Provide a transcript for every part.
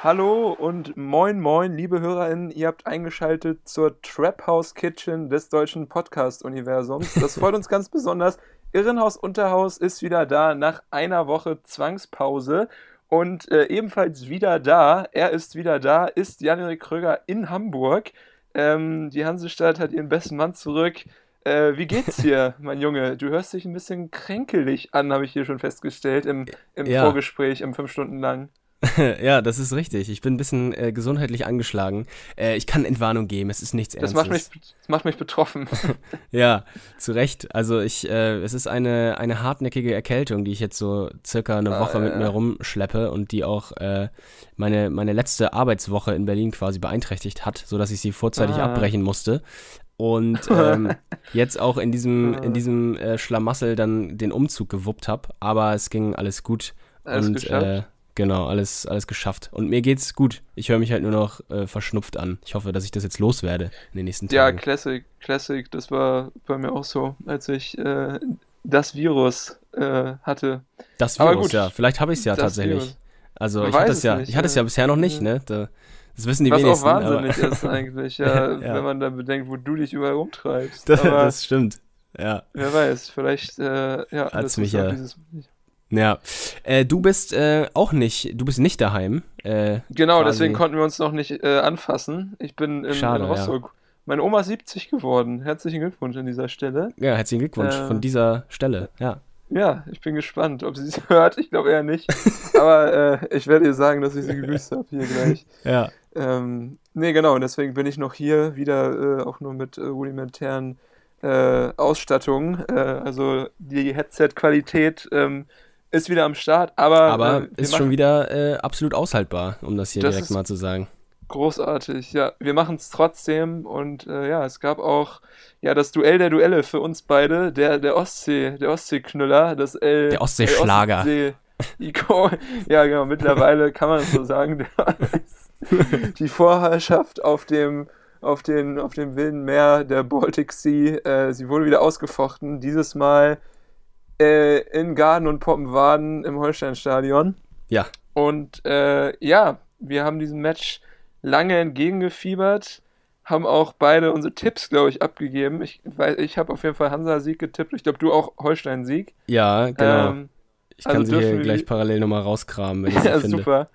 Hallo und moin moin, liebe HörerInnen, ihr habt eingeschaltet zur Trap House Kitchen des deutschen Podcast-Universums. Das freut uns ganz besonders. Irrenhaus Unterhaus ist wieder da nach einer Woche Zwangspause und äh, ebenfalls wieder da, er ist wieder da, ist Jan-Erik Kröger in Hamburg. Ähm, die Hansestadt hat ihren besten Mann zurück. Äh, wie geht's dir, mein Junge? Du hörst dich ein bisschen kränkelig an, habe ich hier schon festgestellt im, im Ja. Vorgespräch, im fünf Stunden lang. ja, das ist richtig. Ich bin ein bisschen äh, gesundheitlich angeschlagen. Äh, ich kann Entwarnung geben, es ist nichts Das Ernstes. macht, mich, das macht mich betroffen. Ja, zu Recht. Also ich, äh, es ist eine, eine hartnäckige Erkältung, die ich jetzt so circa eine Ah, Woche mit mir rumschleppe und die auch äh, meine, meine letzte Arbeitswoche in Berlin quasi beeinträchtigt hat, sodass ich sie vorzeitig Ah. abbrechen musste. Und ähm, jetzt auch in diesem, in diesem äh, Schlamassel dann den Umzug gewuppt habe, aber es ging alles gut. Alles und? Äh, genau, alles, alles geschafft. Und mir geht's gut. Ich höre mich halt nur noch äh, verschnupft an. Ich hoffe, dass ich das jetzt loswerde in den nächsten Ja, Tagen. Classic, Classic, das war bei mir auch so, als ich äh, das Virus äh, hatte. Das Virus, gut, ja. Vielleicht habe ich es ja tatsächlich. Virus. Also Man ich hatte es ja, nicht, ich hatte es ja. ja bisher noch nicht, Ja. ne? Da, das wissen die Was auch wenigsten. wahnsinnig aber, ist eigentlich, ja, Ja. wenn man da bedenkt, wo du dich überall rumtreibst. das, das stimmt. Ja. wer weiß, vielleicht, äh, ja, Hat's das mich auch ja- dieses- Ja. Äh, du bist äh, auch nicht, du bist nicht daheim. Äh, Genau, quasi- deswegen konnten wir uns noch nicht äh, anfassen. Ich bin in, Schade, in ja. Rostock. Meine Oma ist 70 geworden. Herzlichen Glückwunsch an dieser Stelle. Ja, herzlichen Glückwunsch Äh, von dieser Stelle. Ja. Ja, ich bin gespannt, ob sie es hört. Ich glaube eher nicht. Aber äh, ich werde ihr sagen, dass ich sie gegrüßt habe hier gleich. Ja. Ähm, nee, genau, und deswegen bin ich noch hier, wieder auch nur mit rudimentären Ausstattungen. Also die Headset-Qualität ähm, ist wieder am Start, aber, Aber äh, ist schon wieder äh, absolut aushaltbar, um das hier Das direkt mal zu sagen. großartig. Ja, wir machen es trotzdem und äh, ja, es gab auch ja das Duell der Duelle für uns beide, der der Ostsee, der Ostseeknüller, das L, Der Ostseeschlager. Ostsee ja genau, mittlerweile kann man es so sagen, der die Vorherrschaft auf dem auf den auf dem wilden Meer der Baltic Sea, äh, sie wurde wieder ausgefochten, dieses Mal äh, in Garden und Poppenwaden im Holsteinstadion. Ja. Und äh, ja, wir haben diesem Match lange entgegengefiebert, haben auch beide unsere Tipps, glaube ich, abgegeben. Ich, weil ich habe auf jeden Fall Hansa-Sieg getippt. Ich glaube, du auch Holstein-Sieg. Ja, genau. Ähm, ich kann also sie hier gleich parallel nochmal rauskramen, wenn ich sie ja, finde. super.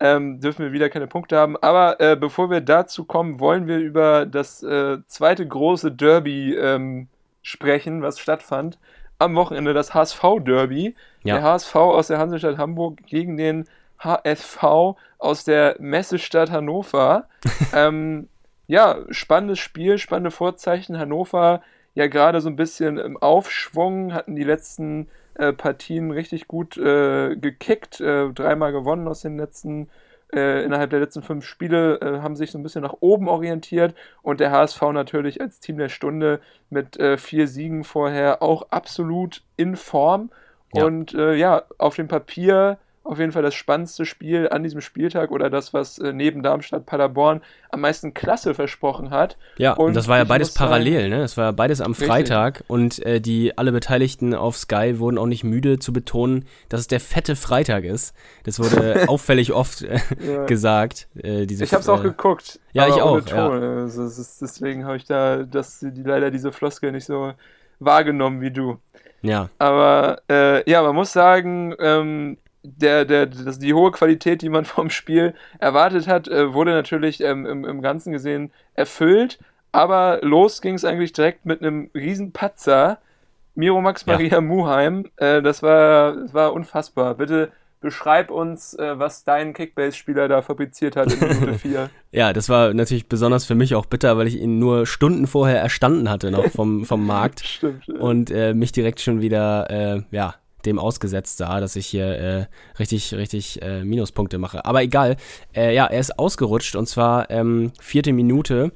Ähm, dürfen wir wieder keine Punkte haben. Aber äh, bevor wir dazu kommen, wollen wir über das äh, zweite große Derby ähm, sprechen, was stattfand. Am Wochenende das HSV-Derby. Ja. Der HSV aus der Hansestadt Hamburg gegen den HSV aus der Messestadt Hannover. ähm, ja, spannendes Spiel, spannende Vorzeichen. Hannover ja gerade so ein bisschen im Aufschwung, hatten die letzten äh, Partien richtig gut äh, gekickt, äh, dreimal gewonnen aus den letzten, äh, innerhalb der letzten fünf Spiele, äh, haben sich so ein bisschen nach oben orientiert und der HSV natürlich als Team der Stunde mit äh, vier Siegen vorher auch absolut in Form. Ja. Und äh, ja, auf dem Papier auf jeden Fall das spannendste Spiel an diesem Spieltag oder das, was äh, neben Darmstadt Paderborn am meisten Klasse versprochen hat. Ja, und, das war ja beides muss sagen- parallel, ne? Das war ja beides am Richtig. Freitag und äh, die alle Beteiligten auf Sky wurden auch nicht müde zu betonen, dass es der fette Freitag ist. Das wurde auffällig oft äh, Ja. gesagt. Äh, diese, Ich habe es auch äh, geguckt. ja, ich auch, Ton. Also, ist, deswegen habe ich da das, die, leider diese Floskel nicht so wahrgenommen wie du. Ja, Aber äh, ja, man muss sagen, ähm, der, der, das, die hohe Qualität, die man vom Spiel erwartet hat, äh, wurde natürlich ähm, im, im Ganzen gesehen erfüllt. Aber los ging es eigentlich direkt mit einem riesen Patzer. Miro Max Ja. Maria Muheim, äh, das, war, das war unfassbar. Bitte beschreib uns, äh, was dein Kickbase-Spieler da fabriziert hat in Minute 4. ja, das war natürlich besonders für mich auch bitter, weil ich ihn nur Stunden vorher erstanden hatte noch vom, vom Markt Stimmt. ja. und äh, mich direkt schon wieder, äh, ja, dem ausgesetzt sah, dass ich hier äh, richtig, richtig äh, Minuspunkte mache. Aber egal. Äh, ja, er ist ausgerutscht und zwar ähm, vierte Minute.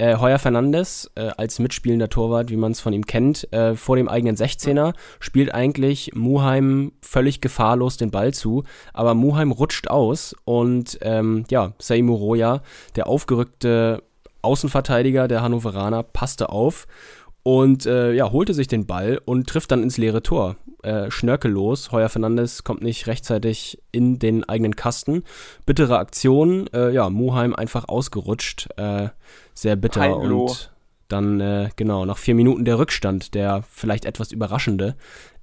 Äh, Heuer Fernandes äh, als mitspielender Torwart, wie man es von ihm kennt, äh, vor dem eigenen 16er, spielt eigentlich Muheim völlig gefahrlos den Ball zu, aber Muheim rutscht aus und ähm, ja, Saimu Roya, der aufgerückte Außenverteidiger der Hannoveraner, passte auf und äh, ja, holte sich den Ball und trifft dann ins leere Tor. Äh, schnörkellos. Heuer Fernandes kommt nicht rechtzeitig in den eigenen Kasten. Bittere Aktion. Äh, ja, Muheim einfach ausgerutscht. Äh, sehr bitter. Heimlo. Und dann, äh, genau, nach vier Minuten der Rückstand, der vielleicht etwas überraschende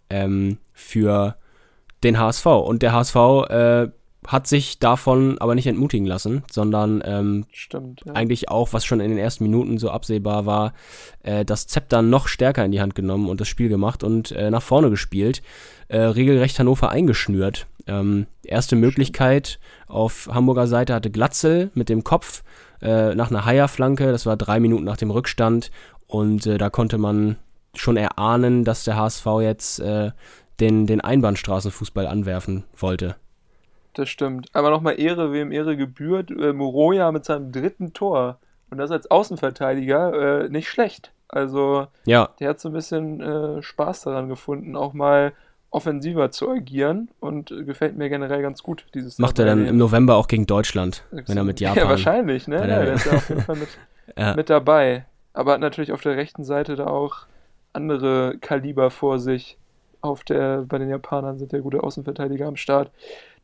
ähm, für den HSV. Und der HSV äh, hat sich davon aber nicht entmutigen lassen, sondern ähm, Stimmt, ja. eigentlich auch, was schon in den ersten Minuten so absehbar war, äh, das Zepter noch stärker in die Hand genommen und das Spiel gemacht und äh, nach vorne gespielt. Äh, regelrecht Hannover eingeschnürt. Ähm, erste Möglichkeit auf Hamburger Seite hatte Glatzel mit dem Kopf äh, nach einer Haier-Flanke. Das war drei Minuten nach dem Rückstand und äh, da konnte man schon erahnen, dass der HSV jetzt äh, den, den Einbahnstraßenfußball anwerfen wollte. Das stimmt. Aber nochmal Ehre, wem Ehre gebührt. Äh, Moroja mit seinem dritten Tor. Und das als Außenverteidiger äh, nicht schlecht. Also Ja, der hat so ein bisschen äh, Spaß daran gefunden, auch mal offensiver zu agieren. Und gefällt mir generell ganz gut, dieses macht er dann im November auch gegen Deutschland, wenn er mit Japan. Ja, wahrscheinlich, ne? Ja, der- der ist ja auf jeden Fall mit, Ja. mit dabei. Aber hat natürlich auf der rechten Seite da auch andere Kaliber vor sich. Auf der, bei den Japanern sind ja gute Außenverteidiger am Start.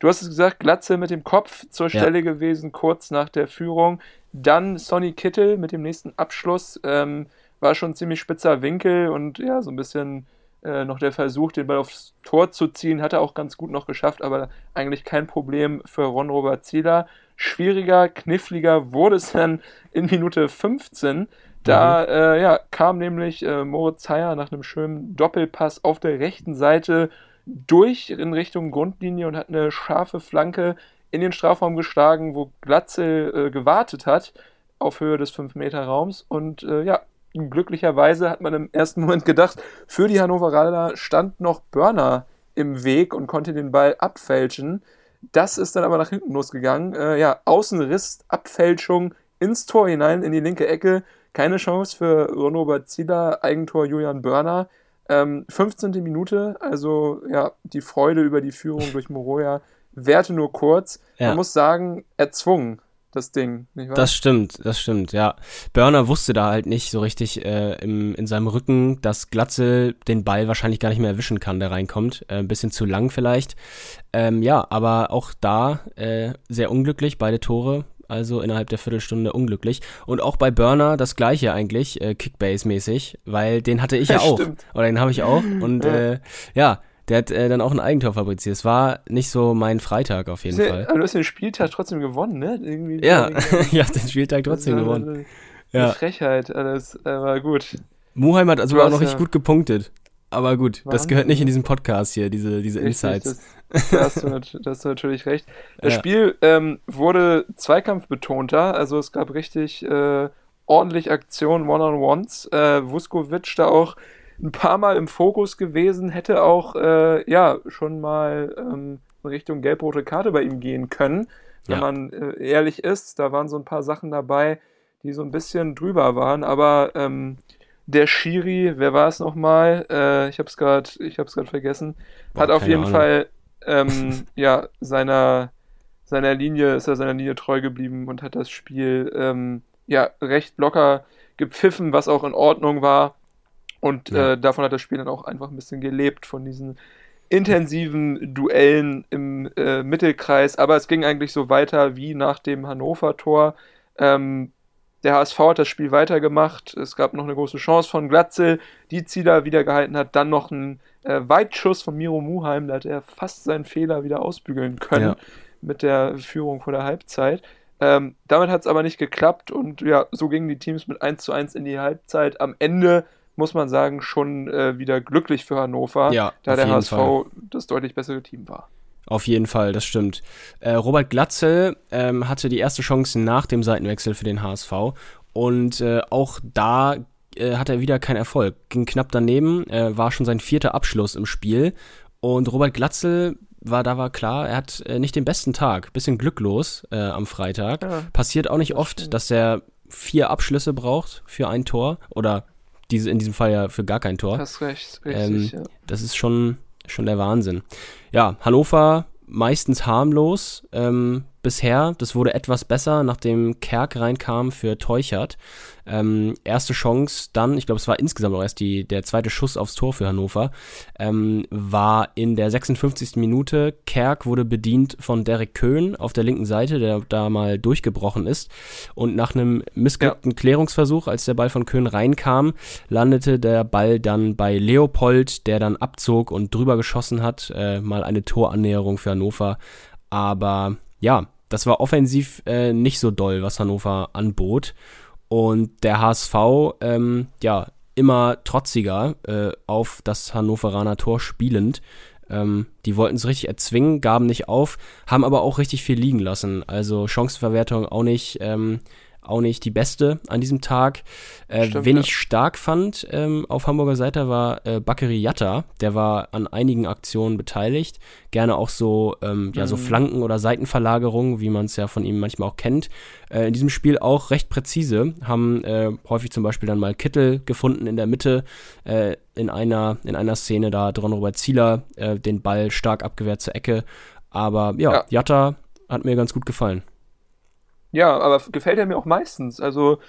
Du hast es gesagt, Glatze mit dem Kopf zur Ja. Stelle gewesen, kurz nach der Führung. Dann Sonny Kittel mit dem nächsten Abschluss. Ähm, war schon ein ziemlich spitzer Winkel und ja, so ein bisschen äh, noch der Versuch, den Ball aufs Tor zu ziehen, hat er auch ganz gut noch geschafft, aber eigentlich kein Problem für Ron-Robert Zieler. Schwieriger, kniffliger wurde es dann in Minute 15. Da äh, ja, kam nämlich äh, Moritz Heyer nach einem schönen Doppelpass auf der rechten Seite durch in Richtung Grundlinie und hat eine scharfe Flanke in den Strafraum geschlagen, wo Glatzel äh, gewartet hat auf Höhe des 5-Meter-Raums. Und äh, ja, glücklicherweise hat man im ersten Moment gedacht, für die Hannoveraner stand noch Börner im Weg und konnte den Ball abfälschen. Das ist dann aber nach hinten losgegangen. Äh, ja, Außenriss, Abfälschung ins Tor hinein, in die linke Ecke. Keine Chance für Ron-Robert Zieler, Eigentor Julian Börner. Ähm, 15. Minute, also ja, die Freude über die Führung durch Moroja währte nur kurz. Ja. Man muss sagen, erzwungen, das Ding, nicht wahr? Das stimmt, das stimmt, ja. Börner wusste da halt nicht so richtig äh, im, in seinem Rücken, dass Glatzel den Ball wahrscheinlich gar nicht mehr erwischen kann, der reinkommt. Äh, ein bisschen zu lang vielleicht. Ähm, ja, aber auch da äh, sehr unglücklich, beide Tore. Also innerhalb der Viertelstunde unglücklich. Und auch bei Burner das gleiche eigentlich, äh, Kickbase-mäßig, weil den hatte ich ja auch. Stimmt. Oder den habe ich auch. Und Ja. äh, ja, der hat äh, dann auch ein Eigentor fabriziert. Es war nicht so mein Freitag auf jeden Sehr- Fall. aber du hast den Spieltag trotzdem gewonnen, ne? Irgendwie Ja, ich habe den Spieltag trotzdem war gewonnen. Eine, Ja. Frechheit, alles, aber gut. Muheim hat also auch noch richtig ja- gut gepunktet. Aber gut, das Wahnsinn. gehört nicht in diesen Podcast hier, diese, diese Richtig, Insights. Das, da, hast du, da hast du natürlich recht. Das Ja. Spiel ähm, wurde zweikampfbetonter, also es gab richtig äh, ordentlich Aktionen, One-on-Ones. Äh, Vuskovic da auch ein paar Mal im Fokus gewesen, hätte auch äh, ja schon mal ähm, in Richtung gelb-rote Karte bei ihm gehen können, wenn Ja. man äh, ehrlich ist. Da waren so ein paar Sachen dabei, die so ein bisschen drüber waren, aber ähm, der Schiri, wer war es nochmal? Äh, ich habe es gerade, ich habe es gerade vergessen. Boah, hat auf jeden Ahnung. Fall ähm, ja seiner seiner Linie ist er seiner Linie treu geblieben und hat das Spiel ähm, ja recht locker gepfiffen, was auch in Ordnung war. Und Ja. äh, davon hat das Spiel dann auch einfach ein bisschen gelebt von diesen intensiven Duellen im äh, Mittelkreis. Aber es ging eigentlich so weiter wie nach dem Hannover-Tor. Ähm, der HSV hat das Spiel weitergemacht. Es gab noch eine große Chance von Glatzel, die Zieler wieder gehalten hat. Dann noch ein äh, Weitschuss von Miro Muheim. Da hat er fast seinen Fehler wieder ausbügeln können Ja. mit der Führung vor der Halbzeit. Ähm, damit hat es aber nicht geklappt und ja, so gingen die Teams mit 1 zu 1 in die Halbzeit. Am Ende muss man sagen, schon äh, wieder glücklich für Hannover, Ja, da der HSV Fall. das deutlich bessere Team war. Auf jeden Fall, das stimmt. Äh, Robert Glatzel ähm, hatte die erste Chance nach dem Seitenwechsel für den HSV und äh, auch da äh, hat er wieder keinen Erfolg. Ging knapp daneben, äh, war schon sein vierter Abschluss im Spiel Und Robert Glatzel war, da war klar, er hat äh, nicht den besten Tag. Bisschen glücklos äh, am Freitag. Ja, Passiert auch nicht oft, dass er vier Abschlüsse braucht für ein Tor. Oder diese, in diesem Fall ja für gar kein Tor. Hast recht, Ähm, richtig, ja. Das ist schon, schon der Wahnsinn. Ja, Hannover meistens harmlos. Ähm, bisher, das wurde etwas besser, nachdem Kerk reinkam für Teuchert. Ähm, erste Chance dann, ich glaube, es war insgesamt auch erst die, der zweite Schuss aufs Tor für Hannover, ähm, war in der 56. Minute. Kerk wurde bedient von Derek Köhn auf der linken Seite, der da mal durchgebrochen ist. Und nach einem missglückten Klärungsversuch, als der Ball von Köhn reinkam, landete der Ball dann bei Leopold, der dann abzog und drüber geschossen hat. Äh, mal eine Torannäherung für Hannover. Aber ja, das war offensiv äh, nicht so doll, was Hannover anbot. Und der HSV, ähm, ja, immer trotziger äh, auf das Hannoveraner Tor spielend. Ähm, die wollten es richtig erzwingen, gaben nicht auf, haben aber auch richtig viel liegen lassen. Also Chancenverwertung auch nicht, ähm, auch nicht die beste an diesem Tag. Äh, Stimmt, wen ja. ich stark fand ähm, auf Hamburger Seite war äh, Bakary Yatta. Der war an einigen Aktionen beteiligt. Gerne auch so, ähm, ja, so Mhm. Flanken- oder Seitenverlagerungen, wie man es ja von ihm manchmal auch kennt. Äh, in diesem Spiel auch recht präzise. Haben äh, häufig zum Beispiel dann mal Kittel gefunden in der Mitte. Äh, in, einer, in einer Szene da Ron Robert Zieler äh, den Ball stark abgewehrt zur Ecke. Aber ja, Ja. Jatta hat mir ganz gut gefallen. Ja, aber gefällt er mir auch meistens. Also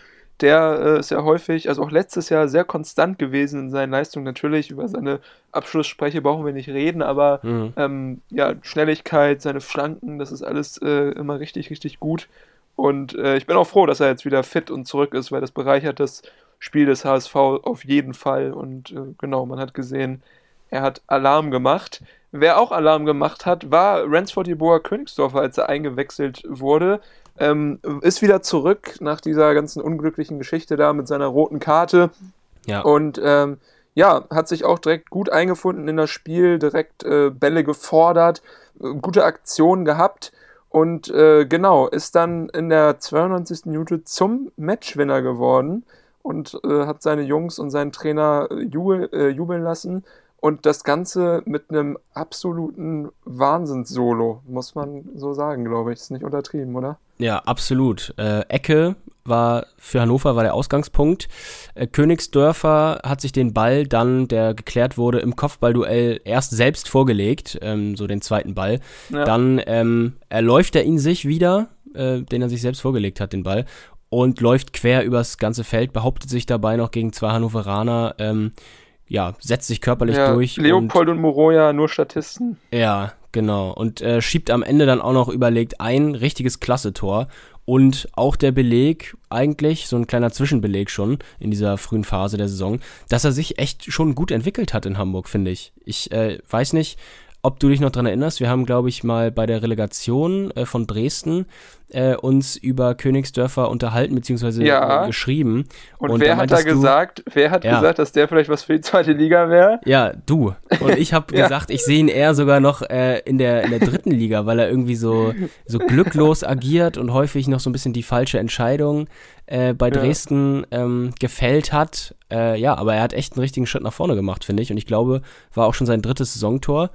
der äh, ist ja häufig, also auch letztes Jahr sehr konstant gewesen in seinen Leistungen. Natürlich, über seine Abschlussspreche brauchen wir nicht reden, aber Mhm. ähm, ja, Schnelligkeit, seine Flanken, das ist alles äh, immer richtig, richtig gut. Und äh, ich bin auch froh, dass er jetzt wieder fit und zurück ist, weil das bereichert das Spiel des HSV auf jeden Fall. Und äh, genau, man hat gesehen, er hat Alarm gemacht. Wer auch Alarm gemacht hat, war Ransford Jeboa Königsdorfer, als er eingewechselt wurde. Ähm, ist wieder zurück nach dieser ganzen unglücklichen Geschichte da mit seiner roten Karte. Ja. Und ähm, ja, hat sich auch direkt gut eingefunden in das Spiel, direkt äh, Bälle gefordert, äh, gute Aktionen gehabt und äh, genau, ist dann in der 92. Minute zum Matchwinner geworden und äh, hat seine Jungs und seinen Trainer äh, jubel, jubeln lassen. Und das Ganze mit einem absoluten Wahnsinnssolo, muss man so sagen, glaube ich. Ist nicht untertrieben, oder? Ja, absolut. Äh, Ecke war für Hannover war der Ausgangspunkt. Äh, Königsdörfer hat sich den Ball dann, der geklärt wurde, im Kopfballduell erst selbst vorgelegt, ähm, so den zweiten Ball. Ja. Dann ähm, erläuft er ihn sich wieder, äh, den er sich selbst vorgelegt hat, den Ball, und läuft quer übers ganze Feld, behauptet sich dabei noch gegen zwei Hannoveraner, ähm, ja, setzt sich körperlich Ja, durch. und Leopold und Moroja, nur Statisten. ja, genau. Und äh, schiebt am Ende dann auch noch überlegt ein richtiges Klasse-Tor. Und auch der Beleg, eigentlich, so ein kleiner Zwischenbeleg schon in dieser frühen Phase der Saison, dass er sich echt schon gut entwickelt hat in Hamburg, finde ich. Ich äh, weiß nicht, ob du dich noch dran erinnerst. Wir haben, glaube ich, mal bei der Relegation äh, von Dresden äh, uns über Königsdörfer unterhalten, beziehungsweise Ja. äh, geschrieben. Und, Und wer hat da meintest du- gesagt, wer hat Ja. gesagt, dass der vielleicht was für die zweite Liga wäre? Ja, du. Und ich habe Ja. gesagt, ich sehe ihn eher sogar noch äh, in, der, in der dritten Liga, weil er irgendwie so, so glücklos agiert und häufig noch so ein bisschen die falsche Entscheidung äh, bei. Dresden ähm, gefällt hat. Äh, ja, aber er hat echt einen richtigen Schritt nach vorne gemacht, finde ich. Und ich glaube, war auch schon sein drittes Saisontor.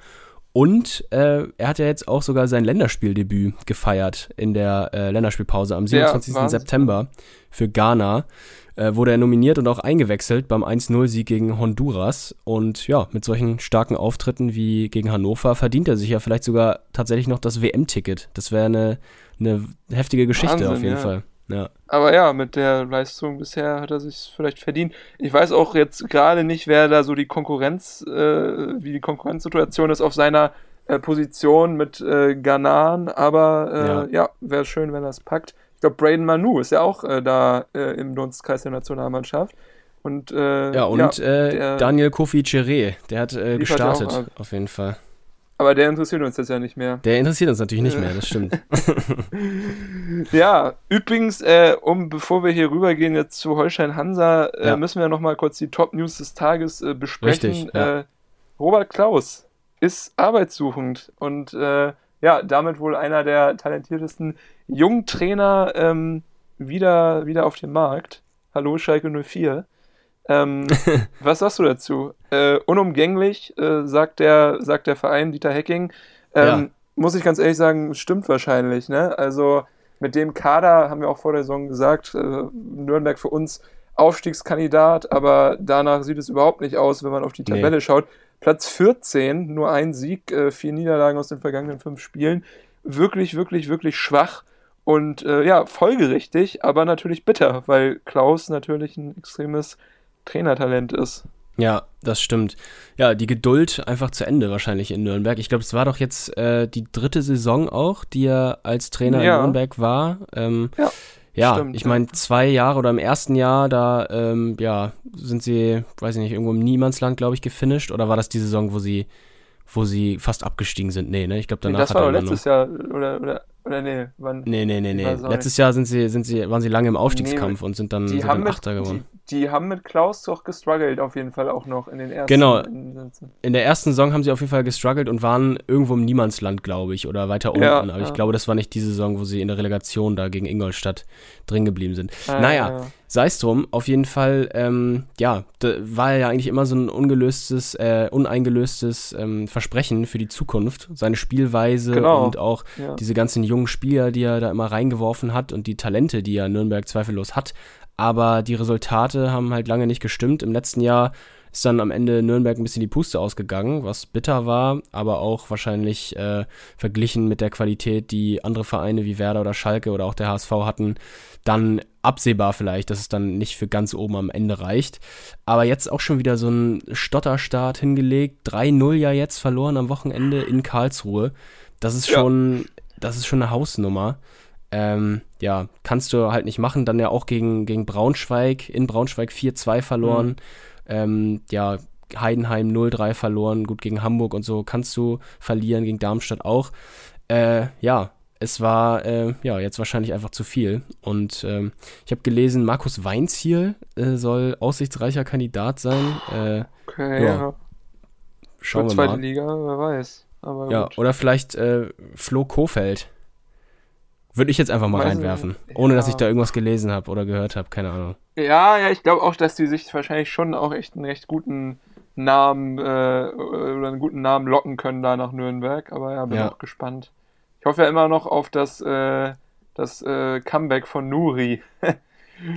Und äh, er hat ja jetzt auch sogar sein Länderspieldebüt gefeiert in der äh, Länderspielpause am Ja, 27. Wahnsinn. September für Ghana. Äh, wurde er nominiert und auch eingewechselt beim 1-0-Sieg gegen Honduras. Und ja, mit solchen starken Auftritten wie gegen Hannover verdient er sich ja vielleicht sogar tatsächlich noch das WM-Ticket. Das wäre eine, eine heftige Geschichte Wahnsinn, auf jeden ja. Fall. Ja. Aber ja, mit der Leistung bisher hat er sich vielleicht verdient. Ich weiß auch jetzt gerade nicht, wer da so die Konkurrenz, äh, wie die Konkurrenzsituation ist auf seiner äh, Position mit äh, Ganan, aber äh, Ja. ja, wäre schön, wenn er es packt. Ich glaube, Braden Manu ist ja auch äh, da äh, im Dunstkreis der Nationalmannschaft. Und, äh, Ja, und der- Daniel Kofi Chiré, der hat ja gestartet, auf jeden Fall. Aber der interessiert uns jetzt ja nicht mehr. Der interessiert uns natürlich nicht mehr, das stimmt. Ja, übrigens, äh, um bevor wir hier rübergehen jetzt zu Holstein Hansa, äh, Ja. müssen wir noch mal kurz die Top News des Tages äh, besprechen. Richtig, ja. äh, Robert Klaus ist arbeitssuchend und äh, ja, damit wohl einer der talentiertesten jungen Trainer ähm, wieder, wieder auf dem Markt. Hallo Schalke 04. Ähm, was sagst du dazu? Äh, unumgänglich, äh, sagt, der, sagt der Verein Dieter Hecking. Ähm, Ja. Muss ich ganz ehrlich sagen, stimmt wahrscheinlich. Ne? Also mit dem Kader haben wir auch vor der Saison gesagt, äh, Nürnberg für uns Aufstiegskandidat, aber danach sieht es überhaupt nicht aus, wenn man auf die Nee. Tabelle schaut. Platz 14, nur ein Sieg, äh, vier Niederlagen aus den vergangenen fünf Spielen. Wirklich, wirklich, wirklich schwach. Und äh, ja, folgerichtig, aber natürlich bitter, weil Klaus natürlich ein extremes Trainertalent ist. Ja, das stimmt. Ja, die Geduld einfach zu Ende wahrscheinlich in Nürnberg. Ich glaube, es war doch jetzt äh, die dritte Saison auch, die er als Trainer Ja. in Nürnberg war. Ähm, Ja, ja, stimmt, ich meine, zwei Jahre oder im ersten Jahr, da ähm, ja, sind sie, weiß ich nicht, irgendwo im Niemandsland, glaube ich, gefinisht. Oder war das die Saison, wo sie, wo sie fast abgestiegen sind? Nee, ne? Ich glaube, Nee, danach das hat war er letztes. Jahr, oder, oder, oder nee, wann? Nee, nee, nee, nee. Letztes Jahr sind sie, sind sie, waren sie lange im Aufstiegskampf Nee, und sind dann, sind haben, dann mit, Achter geworden. die, die haben mit Klaus doch gestruggelt, auf jeden Fall auch noch in den ersten Genau. In der ersten Saison haben sie auf jeden Fall gestruggelt und waren irgendwo im Niemandsland, glaube ich, oder weiter unten. Ja, Aber ich ja. glaube, das war nicht die Saison, wo sie in der Relegation da gegen Ingolstadt drin geblieben sind. Äh, naja, sei es drum, auf jeden Fall, ähm, ja, war ja eigentlich immer so ein ungelöstes, äh, uneingelöstes ähm, Versprechen für die Zukunft. Seine Spielweise Genau. und auch ja. diese ganzen jungen Spieler, die er da immer reingeworfen hat und die Talente, die ja Nürnberg zweifellos hat. Aber die Resultate haben halt lange nicht gestimmt. Im letzten Jahr ist dann am Ende Nürnberg ein bisschen die Puste ausgegangen, was bitter war, aber auch wahrscheinlich äh, verglichen mit der Qualität, die andere Vereine wie Werder oder Schalke oder auch der HSV hatten, dann absehbar vielleicht, dass es dann nicht für ganz oben am Ende reicht. Aber jetzt auch schon wieder so ein Stotterstart hingelegt. 3-0 ja jetzt verloren am Wochenende in Karlsruhe. Das ist Ja. schon, das ist schon eine Hausnummer. Ähm, ja, kannst du halt nicht machen. Dann ja auch gegen, gegen Braunschweig, in Braunschweig 4-2 verloren. Ähm, ja, Heidenheim 0-3 verloren. Gut, gegen Hamburg und so kannst du verlieren, gegen Darmstadt auch. Äh, ja, es war äh, ja jetzt wahrscheinlich einfach zu viel. Und ähm, ich habe gelesen, Markus Weinziel äh, soll aussichtsreicher Kandidat sein. Äh, Okay, Ja, ja. schauen Für wir zweite mal. Liga, wer weiß. Aber Ja, gut. oder vielleicht äh, Flo Kofeld. Würde ich jetzt einfach mal Weiß reinwerfen. nicht. Ohne Ja. dass ich da irgendwas gelesen habe oder gehört habe, keine Ahnung. Ja, ja, ich glaube auch, dass die sich wahrscheinlich schon auch echt einen recht guten Namen äh, oder einen guten Namen locken können da nach Nürnberg. Aber ja, bin Ja. auch gespannt. Ich hoffe ja immer noch auf das, äh, das äh, Comeback von Nuri.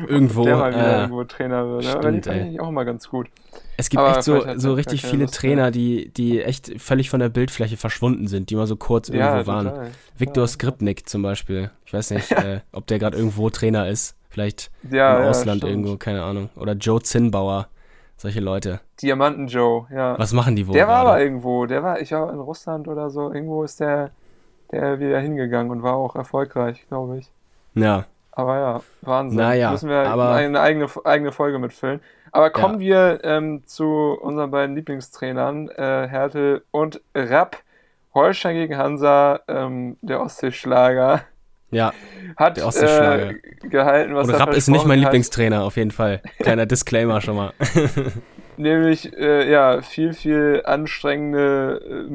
Irgendwo. der mal wieder äh, irgendwo Trainer wird. Ne? Aber die stimmt, fand ich auch immer ganz gut. Es gibt Aber echt so, so richtig viele Lust Trainer, die, die echt völlig von der Bildfläche verschwunden sind, die mal so kurz irgendwo Ja, waren. total. Viktor Ja. Skripnik zum Beispiel. Ich weiß nicht, äh, ob der gerade irgendwo Trainer ist. Vielleicht Ja, im Ausland stimmt. irgendwo, keine Ahnung. Oder Joe Zinnbauer. Solche Leute. Diamanten Joe, ja. Was machen die wohl Der war aber irgendwo, der war, ich glaube, in Russland oder so, irgendwo ist der, der wieder hingegangen und war auch erfolgreich, glaube ich. Ja, Aber ja, Wahnsinn. Naja, Müssen wir aber- eine eigene, eigene Folge mitfüllen. Aber kommen wir ähm, zu unseren beiden Lieblingstrainern, äh, Hertel und Rapp. Holstein gegen Hansa, ähm, der Ostseeschlager, ja. hat Der Ostseeschlager. äh, gehalten, was Und Rapp ist nicht mein hat. Lieblingstrainer, auf jeden Fall. Kleiner Disclaimer schon mal. Nämlich, äh, ja, viel, viel anstrengende äh,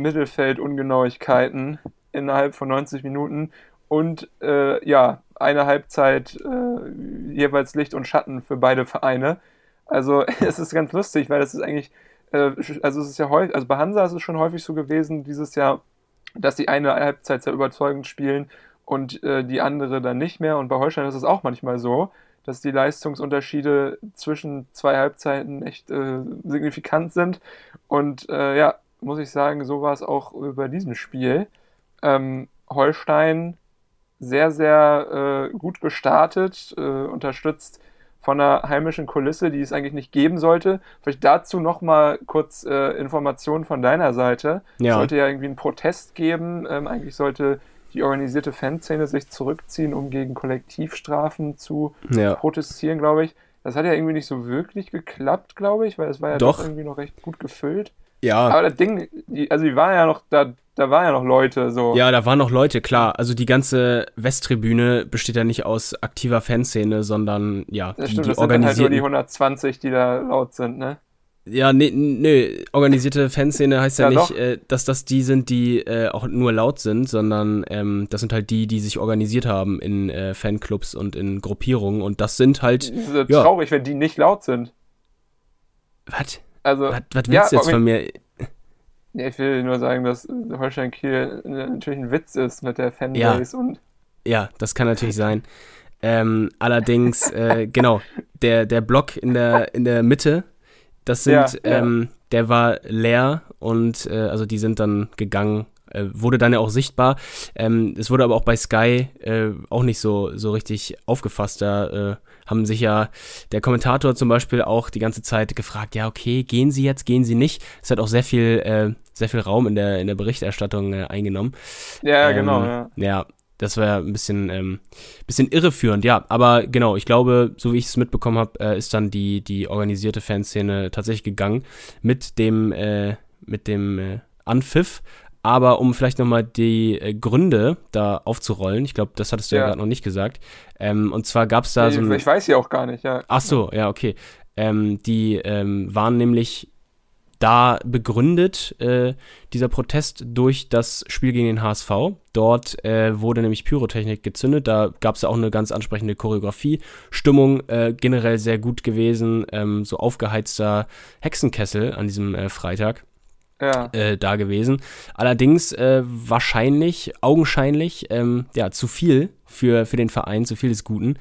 Mittelfeld-Ungenauigkeiten innerhalb von 90 Minuten und äh, ja, eine Halbzeit äh, jeweils Licht und Schatten für beide Vereine. Also es ist ganz lustig, weil es ist eigentlich, äh, also es ist ja häufig, also bei Hansa ist es schon häufig so gewesen dieses Jahr, dass die eine Halbzeit sehr überzeugend spielen und äh, die andere dann nicht mehr. Und bei Holstein ist es auch manchmal so, dass die Leistungsunterschiede zwischen zwei Halbzeiten echt äh, signifikant sind. Und äh, ja, muss ich sagen, so war es auch bei diesem Spiel. Ähm, Holstein sehr, sehr äh, gut gestartet, äh, unterstützt von einer heimischen Kulisse, die es eigentlich nicht geben sollte. Vielleicht dazu nochmal kurz äh, Informationen von deiner Seite. Es Ja. sollte ja irgendwie einen Protest geben. Ähm, eigentlich sollte die organisierte Fanszene sich zurückziehen, um gegen Kollektivstrafen zu Ja. protestieren, glaube ich. Das hat ja irgendwie nicht so wirklich geklappt, glaube ich, weil es war ja Doch. doch irgendwie noch recht gut gefüllt. Ja, Aber das Ding, die, also die waren ja noch, da, da waren ja noch Leute so. Ja, da waren noch Leute, klar. Also die ganze Westtribüne besteht ja nicht aus aktiver Fanszene, sondern ja, das die, stimmt, die das sind dann halt nur die organisierten. 120, die da laut sind, ne? ja, nee, nee, organisierte Fanszene heißt ja, Ja, nicht, äh, dass das die sind, die äh, auch nur laut sind, sondern ähm, das sind halt die, die sich organisiert haben in äh, Fanclubs und in Gruppierungen. Und das sind halt, Es ist Ja. traurig, wenn die nicht laut sind. Was? Also, Was, was willst ja, du jetzt von mir? Ja, ich will nur sagen, dass Holstein Kiel natürlich ein Witz ist mit der Fanbase und Ja, das kann natürlich sein. Ähm, allerdings, äh, genau, der, der Block in der, in der Mitte, das sind, Ja, ja. Ähm, der war leer und äh, also die sind dann gegangen, äh, wurde dann ja auch sichtbar. Ähm, es wurde aber auch bei Sky äh, auch nicht so, so richtig aufgefasst. Da äh, haben sich ja der Kommentator zum Beispiel auch die ganze Zeit gefragt, ja, okay, gehen sie jetzt, gehen sie nicht? Es hat auch sehr viel, äh, sehr viel Raum in der, in der Berichterstattung äh, eingenommen. ja, Ähm, genau, ja. Ja, das war ein bisschen, ähm, bisschen irreführend, ja. Aber genau, ich glaube, so wie ich es mitbekommen habe, äh, ist dann die, die organisierte Fanszene tatsächlich gegangen mit dem, äh, mit dem äh, Anpfiff. Aber um vielleicht nochmal die äh, Gründe da aufzurollen, ich glaube, das hattest du ja, Ja. gerade noch nicht gesagt. Ähm, und zwar gab es da so ich, ein. ich weiß sie auch gar nicht, ja. Ach so, ja, okay. Ähm, die ähm, waren nämlich da begründet, äh, dieser Protest durch das Spiel gegen den HSV. Dort äh, wurde nämlich Pyrotechnik gezündet. Da gab es ja auch eine ganz ansprechende Choreografie. Stimmung äh, generell sehr gut gewesen. Ähm, so aufgeheizter Hexenkessel an diesem äh, Freitag Ja, äh, da gewesen. Allerdings äh, wahrscheinlich, augenscheinlich, ähm, ja, zu viel für, für den Verein, zu viel des Guten.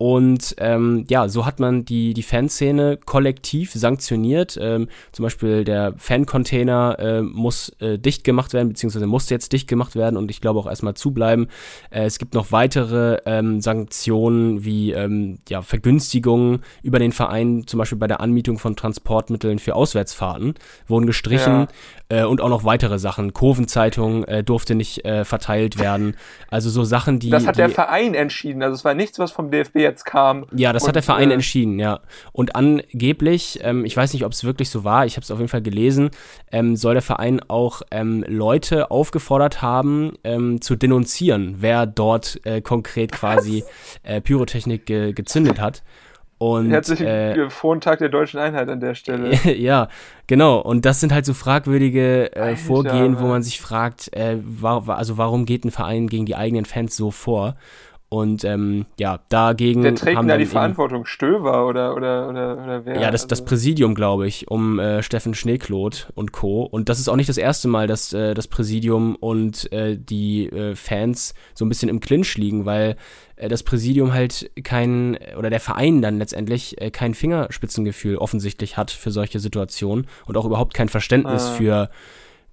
Und ähm, ja, so hat man die, die Fanszene kollektiv sanktioniert. Ähm, zum Beispiel der Fancontainer äh, muss äh, dicht gemacht werden, beziehungsweise musste jetzt dicht gemacht werden und ich glaube auch erstmal zubleiben. Äh, es gibt noch weitere ähm, Sanktionen wie ähm, ja, Vergünstigungen über den Verein, zum Beispiel bei der Anmietung von Transportmitteln für Auswärtsfahrten, wurden gestrichen äh, und auch noch weitere Sachen. Kurvenzeitung äh, durfte nicht äh, verteilt werden. Also so Sachen, die. das hat die, der Verein entschieden. Also es war nichts, was vom DFB jetzt kam. ja, das Und, hat der Verein äh, entschieden, ja. Und angeblich, ähm, ich weiß nicht, ob es wirklich so war, ich habe es auf jeden Fall gelesen, ähm, soll der Verein auch ähm, Leute aufgefordert haben, ähm, zu denunzieren, wer dort äh, konkret quasi äh, Pyrotechnik ge gezündet hat. Und Herzlichen äh, frohen Tag der deutschen Einheit an der Stelle. ja, genau. Und das sind halt so fragwürdige äh, Vorgehen, wo man sich fragt, äh, wa wa- also warum geht ein Verein gegen die eigenen Fans so vor? Und ähm, ja, dagegen Wer trägt haben denn da die Verantwortung? Stöver oder, oder, oder, oder wer? ja, das, das Also- Präsidium, glaube ich, um äh, Steffen Schneekloth und Co. Und das ist auch nicht das erste Mal, dass äh, das Präsidium und äh, die äh, Fans so ein bisschen im Clinch liegen, weil äh, das Präsidium halt kein, oder der Verein dann letztendlich äh, kein Fingerspitzengefühl offensichtlich hat für solche Situationen und auch überhaupt kein Verständnis Ah. für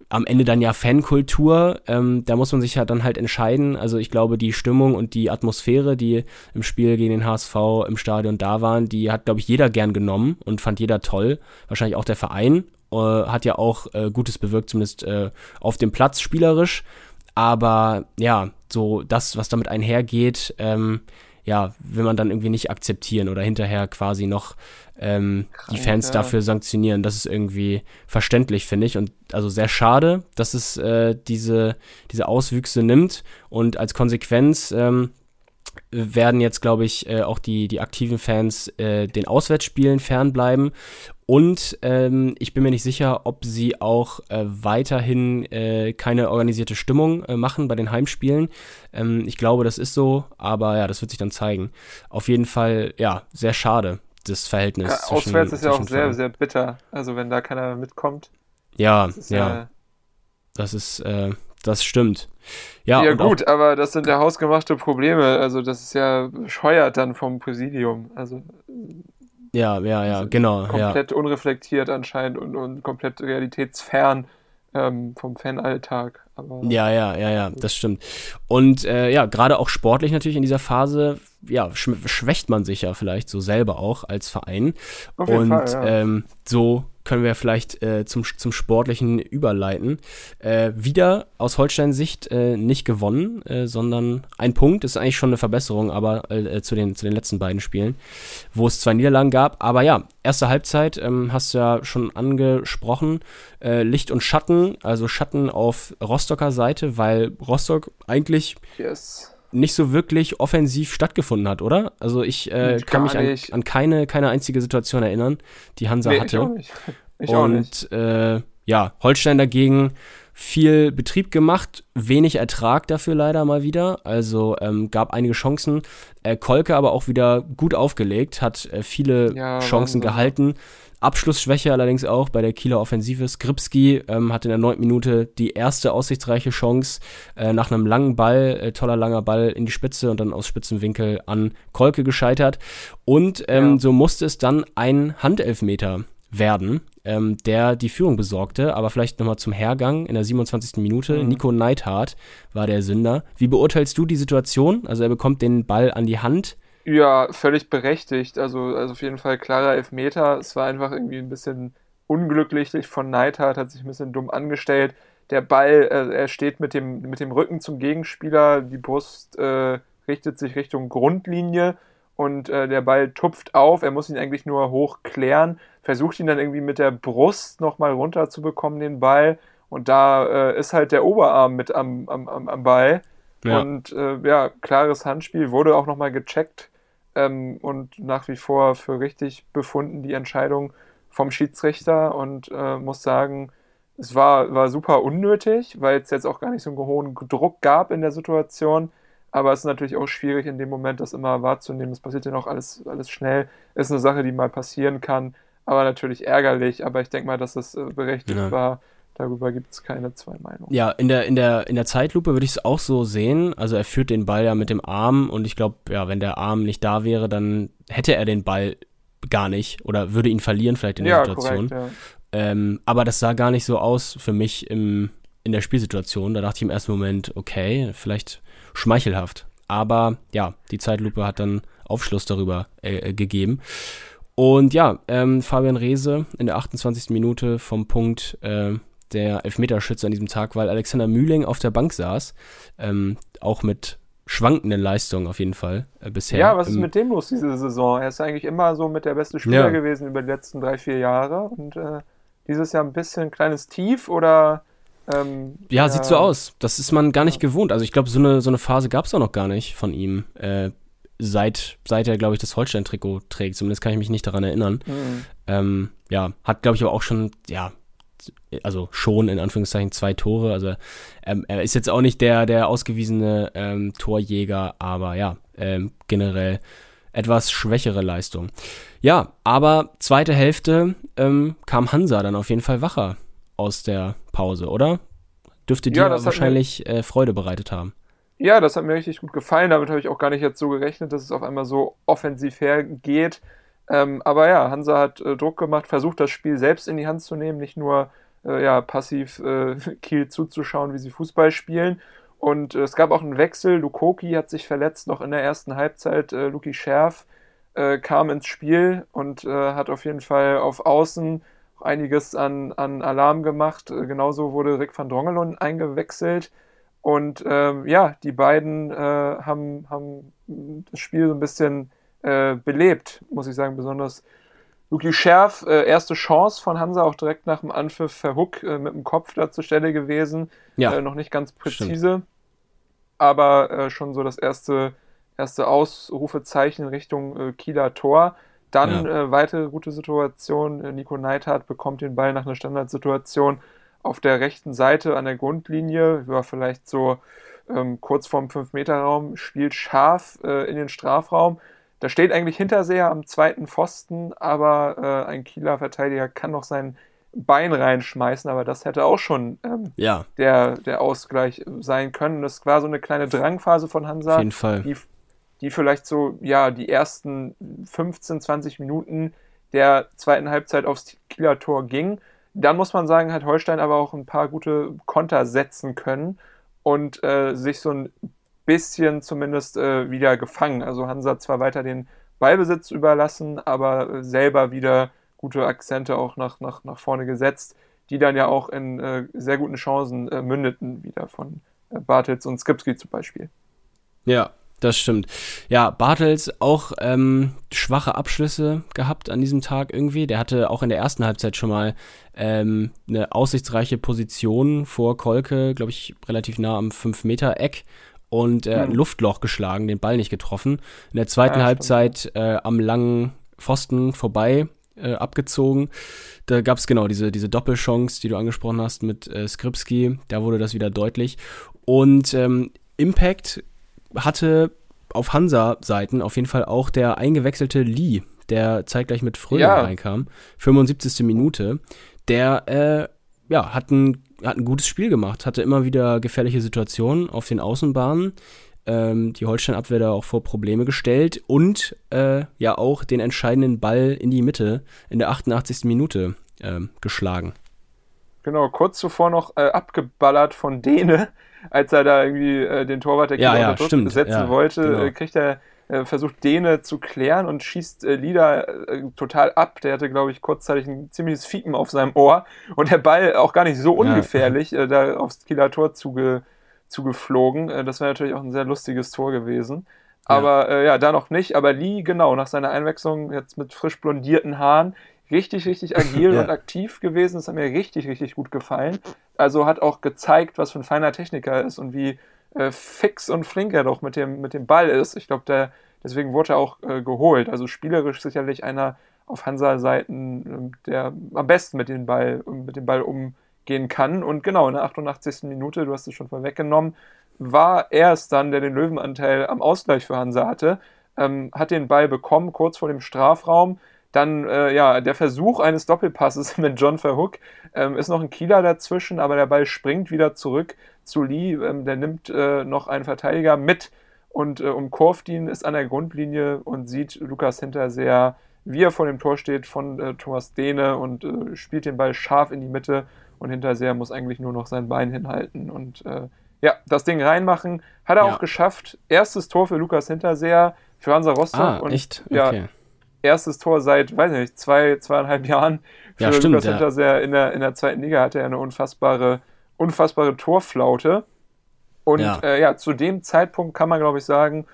am Ende dann ja Fankultur. Ähm, da muss man sich ja dann halt entscheiden. Also ich glaube, die Stimmung und die Atmosphäre, die im Spiel gegen den HSV im Stadion da waren, die hat, glaube ich, jeder gern genommen und fand jeder toll. Wahrscheinlich auch der Verein. Äh, hat ja auch äh, Gutes bewirkt, zumindest äh, auf dem Platz spielerisch. Aber ja, so das, was damit einhergeht, ähm, ja, will man dann irgendwie nicht akzeptieren oder hinterher quasi noch ähm, die Fans dafür sanktionieren. Das ist irgendwie verständlich, finde ich. Und also sehr schade, dass es äh, diese, diese Auswüchse nimmt. Und als Konsequenz ähm, werden jetzt, glaube ich, äh, auch die, die aktiven Fans äh, den Auswärtsspielen fernbleiben. Und ähm, ich bin mir nicht sicher, ob sie auch äh, weiterhin äh, keine organisierte Stimmung äh, machen bei den Heimspielen. Ähm, ich glaube, das ist so, aber ja, das wird sich dann zeigen. Auf jeden Fall, ja, sehr schade, das Verhältnis. Ja, zwischen, auswärts ist ja auch sehr, sehr bitter. Also wenn da keiner mitkommt. Ja, Das ja, ja, das ist, äh, das stimmt. Ja, ja, gut, aber das sind ja hausgemachte Probleme. Also das ist ja bescheuert dann vom Präsidium. Also Auch, ja, ja, ja, genau, ja. komplett unreflektiert anscheinend und, und komplett realitätsfern ähm, vom Fanalltag. Aber Ja, ja, ja, ja, das stimmt. Und äh, ja, gerade auch sportlich natürlich in dieser Phase, ja, sch schwächt man sich ja vielleicht so selber auch als Verein. Auf jeden Und Fall, ja. ähm, so können wir vielleicht äh, zum, zum Sportlichen überleiten. Äh, wieder aus Holsteins Sicht äh, nicht gewonnen, äh, sondern ein Punkt ist eigentlich schon eine Verbesserung, aber äh, zu, den, zu den letzten beiden Spielen, wo es zwei Niederlagen gab. Aber ja, erste Halbzeit ähm, hast du ja schon angesprochen. Äh, Licht und Schatten, also Schatten auf Rostocker Seite, weil Rostock eigentlich yes. Nicht so wirklich offensiv stattgefunden hat, oder? Also ich äh, kann mich an, an keine, keine einzige Situation erinnern, die Hansa Nee, ich hatte. auch nicht. Ich auch nicht. Und äh, ja, Holstein dagegen viel Betrieb gemacht, wenig Ertrag dafür leider mal wieder. Also ähm, gab einige Chancen. Äh, Kolke aber auch wieder gut aufgelegt, hat äh, viele Ja, Chancen Wahnsinn. gehalten. Abschlussschwäche allerdings auch bei der Kieler Offensive. Skripski ähm, hat in der neunten Minute die erste aussichtsreiche Chance äh, nach einem langen Ball, äh, toller langer Ball in die Spitze und dann aus Spitzenwinkel an Kolke gescheitert. Und ähm, Ja. so musste es dann ein Handelfmeter werden, ähm, der die Führung besorgte. Aber vielleicht nochmal zum Hergang in der 27. Minute. Mhm. Nico Neithardt war der Sünder. Wie beurteilst du die Situation? Also er bekommt den Ball an die Hand. Ja, völlig berechtigt. Also, also auf jeden Fall klarer Elfmeter. Es war einfach irgendwie ein bisschen unglücklich von Neidhardt, hat sich ein bisschen dumm angestellt. Der Ball, äh, er steht mit dem, mit dem Rücken zum Gegenspieler, die Brust äh, richtet sich Richtung Grundlinie und äh, der Ball tupft auf. Er muss ihn eigentlich nur hoch klären, versucht ihn dann irgendwie mit der Brust nochmal runterzubekommen, den Ball. Und da äh, ist halt der Oberarm mit am, am, am, am Ball. Ja. Und äh, ja, klares Handspiel, wurde auch nochmal gecheckt ähm, und nach wie vor für richtig befunden die Entscheidung vom Schiedsrichter und äh, muss sagen, es war, war super unnötig, weil es jetzt auch gar nicht so einen hohen Druck gab in der Situation. Aber es ist natürlich auch schwierig in dem Moment, das immer wahrzunehmen. Es passiert ja noch alles, alles schnell. Ist eine Sache, die mal passieren kann, aber natürlich ärgerlich. Aber ich denke mal, dass es äh, berechtigt Ja. war. Darüber gibt es keine zwei Meinungen. Ja, in der, in der, in der Zeitlupe würde ich es auch so sehen. Also er führt den Ball ja mit dem Arm und ich glaube, ja, wenn der Arm nicht da wäre, dann hätte er den Ball gar nicht oder würde ihn verlieren vielleicht in der Ja, Situation. korrekt. Ja. Ähm, aber das sah gar nicht so aus für mich im, in der Spielsituation. Da dachte ich im ersten Moment, okay, vielleicht schmeichelhaft. Aber ja, die Zeitlupe hat dann Aufschluss darüber äh, äh, gegeben. Und ja, ähm, Fabian Reese in der 28. Minute vom Punkt äh, der Elfmeterschütze an diesem Tag, weil Alexander Mühling auf der Bank saß. Ähm, auch mit schwankenden Leistungen auf jeden Fall äh, bisher. Ja, was ist Im- mit dem los diese Saison? Er ist eigentlich immer so mit der beste Spieler Ja. gewesen über die letzten drei, vier Jahre und äh, dieses Jahr ein bisschen ein kleines Tief oder ähm, Ja, sieht so aus. Das ist man gar nicht gewohnt. Also ich glaube, so eine, so eine Phase gab es auch noch gar nicht von ihm. Äh, seit, seit er, glaube ich, das Holstein-Trikot trägt. Zumindest kann ich mich nicht daran erinnern. Mhm. Ähm, ja, hat, glaube ich, aber auch schon, ja, also schon in Anführungszeichen zwei Tore. Also ähm, er ist jetzt auch nicht der, der ausgewiesene ähm, Torjäger, aber ja, ähm, generell etwas schwächere Leistung. Ja, aber zweite Hälfte ähm, kam Hansa dann auf jeden Fall wacher aus der Pause, oder? Dürfte dir Ja, das hat mir- wahrscheinlich äh, Freude bereitet haben. Ja, das hat mir richtig gut gefallen. Damit habe ich auch gar nicht jetzt so gerechnet, dass es auf einmal so offensiv hergeht. Ähm, aber ja, Hansa hat äh, Druck gemacht, versucht das Spiel selbst in die Hand zu nehmen, nicht nur äh, ja, passiv äh, Kiel zuzuschauen, wie sie Fußball spielen. Und äh, es gab auch einen Wechsel. Lukoki hat sich verletzt noch in der ersten Halbzeit. Äh, Luki Scherf äh, kam ins Spiel und hat auf jeden Fall auf Außen einiges an, an Alarm gemacht. Genauso wurde Rick van Drongelen eingewechselt. Und ähm, ja, die beiden haben, haben das Spiel so ein bisschen äh, belebt, muss ich sagen. Besonders Luki Scherf, äh, erste Chance von Hansa, auch direkt nach dem Anpfiff Verhook äh, mit dem Kopf da zur Stelle gewesen. Ja, Äh, noch nicht ganz präzise, aber äh, schon so das erste, erste Ausrufezeichen in Richtung Kieler Tor. Dann äh, weitere gute Situation. Nico Neithardt bekommt den Ball nach einer Standardsituation auf der rechten Seite an der Grundlinie, war vielleicht so ähm, kurz vorm 5-Meter-Raum, spielt scharf äh, in den Strafraum. Da steht eigentlich Hinterseher am zweiten Pfosten, aber äh, ein Kieler Verteidiger kann noch sein Bein reinschmeißen, aber das hätte auch schon ähm, ja, der, der Ausgleich sein können. Das war so eine kleine Drangphase von Hansa auf jeden Fall. die, die vielleicht so, ja, die ersten 15, 20 Minuten der zweiten Halbzeit aufs Kieler Tor ging. Dann muss man sagen, hat Holstein aber auch ein paar gute Konter setzen können und äh, sich so ein bisschen zumindest äh, wieder gefangen. Also Hansa zwar weiter den Ballbesitz überlassen, aber äh, selber wieder gute Akzente auch nach, nach, nach vorne gesetzt, die dann ja auch in äh, sehr guten Chancen äh, mündeten, wieder von äh, Bartels und Skipski zum Beispiel. Ja, das stimmt. Ja, Bartels auch ähm, schwache Abschlüsse gehabt an diesem Tag irgendwie. Der hatte auch in der ersten Halbzeit schon mal ähm, eine aussichtsreiche Position vor Kolke, glaube ich, relativ nah am 5-Meter-Eck und äh, ein Mhm. Luftloch geschlagen, den Ball nicht getroffen. In der zweiten Ja, Halbzeit äh, am langen Pfosten vorbei äh, abgezogen. Da gab es genau diese, diese Doppelchance, die du angesprochen hast mit äh, Skripski. Da wurde das wieder deutlich. Und ähm, Impact hatte auf Hansa-Seiten auf jeden Fall auch der eingewechselte Lee, der zeitgleich mit Fröhling ja. reinkam. 75. Minute. Der äh, ja, hat ein, hat ein gutes Spiel gemacht, hatte immer wieder gefährliche Situationen auf den Außenbahnen ähm, die Holstein-Abwehr da auch vor Probleme gestellt und äh, ja auch den entscheidenden Ball in die Mitte in der 88. Minute ähm, geschlagen. Genau, kurz zuvor noch äh, abgeballert von Dene, als er da irgendwie äh, den Torwart der ja, ja, stimmt. setzen ja, wollte, genau. Äh, kriegt er versucht Dene zu klären und schießt äh, Lieder äh, total ab. Der hatte, glaube ich, kurzzeitig ein ziemliches Fiepen auf seinem Ohr und der Ball auch gar nicht so ungefährlich ja. äh, da aufs Kieler Tor zuge zugeflogen. Äh, das wäre natürlich auch ein sehr lustiges Tor gewesen. Aber ja. Äh, ja, da noch nicht. Aber Lee, genau, nach seiner Einwechslung jetzt mit frisch blondierten Haaren, richtig, richtig agil ja. und aktiv gewesen. Das hat mir richtig, richtig gut gefallen. Also hat auch gezeigt, was für ein feiner Techniker er ist und wie äh, fix und flink er doch mit dem, mit dem Ball ist. Ich glaube, deswegen wurde er auch äh, geholt. Also spielerisch sicherlich einer auf Hansa-Seiten, äh, der am besten mit dem Ball, mit dem Ball umgeht gehen kann. Und genau, in der 88. Minute, du hast es schon vorweggenommen, war er es dann, der den Löwenanteil am Ausgleich für Hansa hatte, ähm, hat den Ball bekommen, kurz vor dem Strafraum. Dann äh, ja, der Versuch eines Doppelpasses mit John Verhook. Ähm, ist noch ein Kieler dazwischen, aber der Ball springt wieder zurück Lee. Ähm, der nimmt äh, noch einen Verteidiger mit und äh, umkurvt ihn, ist an der Grundlinie und sieht Lukas Hinterseher, wie er vor dem Tor steht von äh, Thomas Dehne und äh, spielt den Ball scharf in die Mitte und Hinterseher muss eigentlich nur noch sein Bein hinhalten und äh, ja, das Ding reinmachen. Hat er ja. auch geschafft. Erstes Tor für Lukas Hinterseher, für Hansa Rostock. Ah, und echt? Okay. Ja, erstes Tor seit, weiß nicht, zwei, zweieinhalb Jahren für ja, stimmt, Lukas ja. Hinterseher in der, in der zweiten Liga hatte er eine unfassbare, unfassbare Torflaute. Und ja. Äh, ja, zu dem Zeitpunkt kann man, glaube ich, sagen,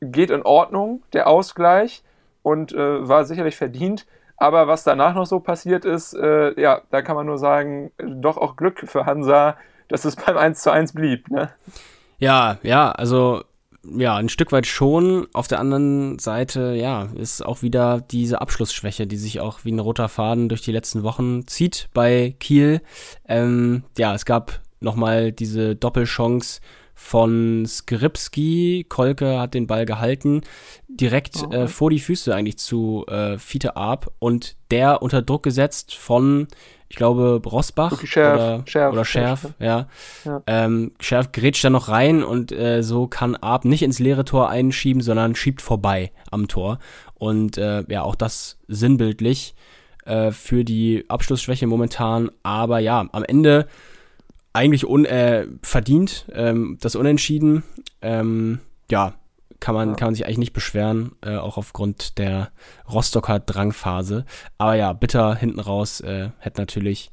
geht in Ordnung, der Ausgleich und äh, war sicherlich verdient. Aber was danach noch so passiert ist, äh, ja, da kann man nur sagen, doch auch Glück für Hansa, dass es beim 1 zu 1 blieb. Ne? Ja, ja, also ja, ein Stück weit schon. Auf der anderen Seite, ja, ist auch wieder diese Abschlussschwäche, die sich auch wie ein roter Faden durch die letzten Wochen zieht bei Kiel. Ähm, ja, es gab nochmal diese Doppelchance von Skripski. Kolke hat den Ball gehalten, direkt oh. äh, vor die Füße eigentlich zu äh, Fiete Arp und der unter Druck gesetzt von, ich glaube, Rosbach Scherf, oder, Scherf, oder Scherf, Scherf ja. ja. Ähm, Scherf grätscht da noch rein und äh, so kann Arp nicht ins leere Tor einschieben, sondern schiebt vorbei am Tor. Und äh, ja, auch das sinnbildlich äh, für die Abschlussschwäche momentan. Aber ja, am Ende eigentlich un, äh, verdient, ähm, das Unentschieden. Ähm, ja, kann man, ja. kann man sich eigentlich nicht beschweren, äh, auch aufgrund der Rostocker Drangphase. Aber ja, bitter hinten raus äh, hätte natürlich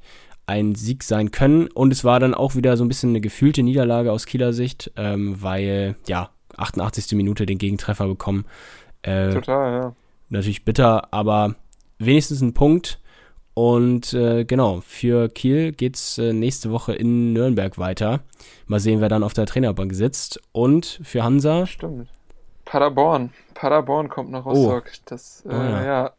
ein Sieg sein können. Und es war dann auch wieder so ein bisschen eine gefühlte Niederlage aus Kieler Sicht, ähm, weil, ja, 88. Minute den Gegentreffer bekommen. Äh, Total, ja. Natürlich bitter, aber wenigstens ein Punkt. Und äh, genau, für Kiel geht es äh, nächste Woche in Nürnberg weiter. Mal sehen, wer dann auf der Trainerbank sitzt. Und für Hansa. Stimmt. Paderborn. Paderborn kommt nach oh. Rostock. Oh. Das, äh, oh, ja. ja.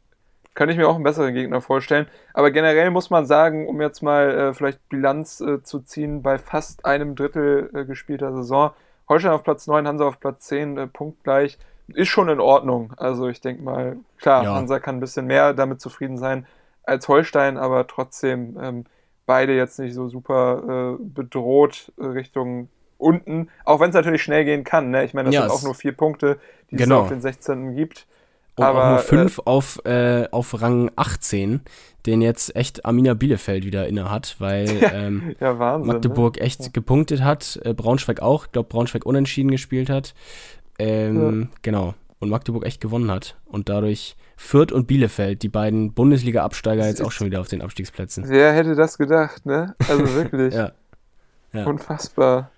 Könnte ich mir auch einen besseren Gegner vorstellen. Aber generell muss man sagen, um jetzt mal äh, vielleicht Bilanz äh, zu ziehen, bei fast einem Drittel äh, gespielter Saison, Holstein auf Platz 9, Hansa auf Platz 10, punktgleich, ist schon in Ordnung. Also ich denke mal, klar, ja. Hansa kann ein bisschen mehr damit zufrieden sein als Holstein, aber trotzdem ähm, beide jetzt nicht so super äh, bedroht äh, Richtung unten, auch wenn es natürlich schnell gehen kann. Ne? Ich meine, das ja, sind auch nur vier Punkte, die genau. es auf den 16. gibt. Und aber, auch nur fünf äh, auf, äh, auf Rang 18, den jetzt echt Arminia Bielefeld wieder inne hat, weil ähm, ja, Wahnsinn, ne? Magdeburg ne? echt gepunktet hat, äh, Braunschweig auch, ich glaube Braunschweig unentschieden gespielt hat. Ähm, ja. Genau. Und Magdeburg echt gewonnen hat. Und dadurch Fürth und Bielefeld, die beiden Bundesliga-Absteiger, jetzt auch schon wieder auf den Abstiegsplätzen. Wer hätte das gedacht, ne? Also wirklich. ja. ja. Unfassbar.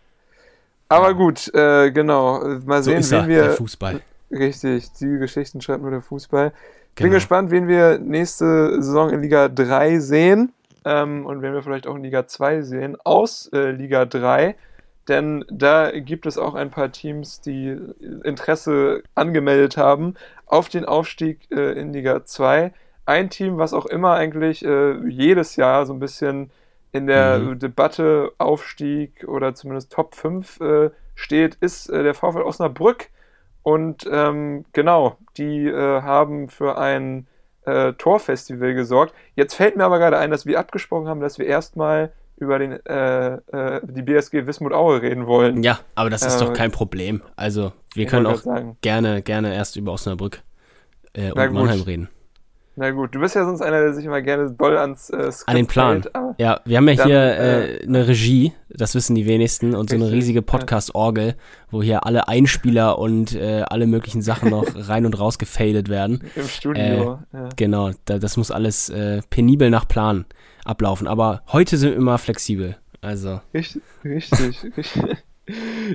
Aber gut, äh, genau. Mal sehen, so wen wir. Der Fußball. Richtig, die Geschichten schreibt nur der Fußball. Bin genau. gespannt, wen wir nächste Saison in Liga 3 sehen. Ähm, und wen wir vielleicht auch in Liga 2 sehen. Aus äh, Liga 3 denn da gibt es auch ein paar Teams, die Interesse angemeldet haben auf den Aufstieg äh, in Liga 2. ein Team, was auch immer eigentlich äh, jedes Jahr so ein bisschen in der mhm. Debatte Aufstieg oder zumindest Top 5 äh, steht, ist äh, der VfL Osnabrück. Und ähm, genau, die äh, haben für ein äh, Torfestival gesorgt. Jetzt fällt mir aber gerade ein, dass wir abgesprochen haben, dass wir erstmal über den, äh, äh, die BSG Wismut Aue reden wollen. Ja, aber das ist doch kein Problem. Also, wir können auch gerne, gerne erst über Osnabrück und Mannheim reden. Na gut, du bist ja sonst einer, der sich immer gerne doll ans äh, Skript An den Plan. Hält, ja, wir haben ja dann, hier äh, äh, eine Regie, das wissen die wenigsten, und so eine riesige Podcast-Orgel, wo hier alle Einspieler und äh, alle möglichen Sachen noch rein und raus gefadet werden. Im Studio. Äh, ja. Genau, da, das muss alles äh, penibel nach Plan ablaufen. Aber heute sind wir immer flexibel. Also. Richtig, richtig, richtig.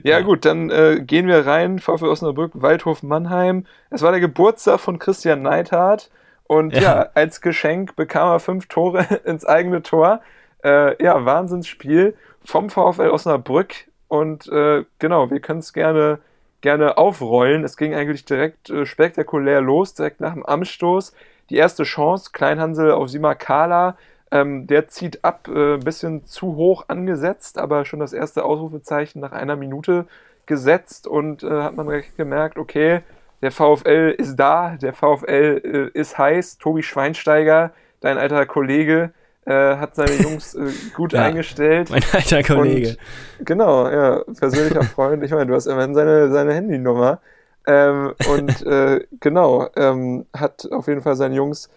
Ja, gut, dann äh, gehen wir rein. VfL Osnabrück, Waldhof Mannheim. Es war der Geburtstag von Christian Neithardt. Und ja. ja, als Geschenk bekam er fünf Tore ins eigene Tor. Äh, ja, Wahnsinnsspiel vom VfL Osnabrück. Und äh, genau, wir können es gerne, gerne aufrollen. Es ging eigentlich direkt äh, spektakulär los, direkt nach dem Anstoß. Die erste Chance, Kleinhansel auf Simakala. Ähm, der zieht ab, äh, ein bisschen zu hoch angesetzt, aber schon das erste Ausrufezeichen nach einer Minute gesetzt und äh, hat man recht gemerkt, okay, der VfL ist da, der VfL äh, ist heiß. Tobi Schweinsteiger, dein alter Kollege, äh, hat seine Jungs äh, gut ja, eingestellt. Mein alter Kollege. Und, genau, ja, persönlicher Freund. Ich meine, du hast immerhin seine, seine Handynummer. Ähm, und äh, genau, ähm, hat auf jeden Fall seinen Jungs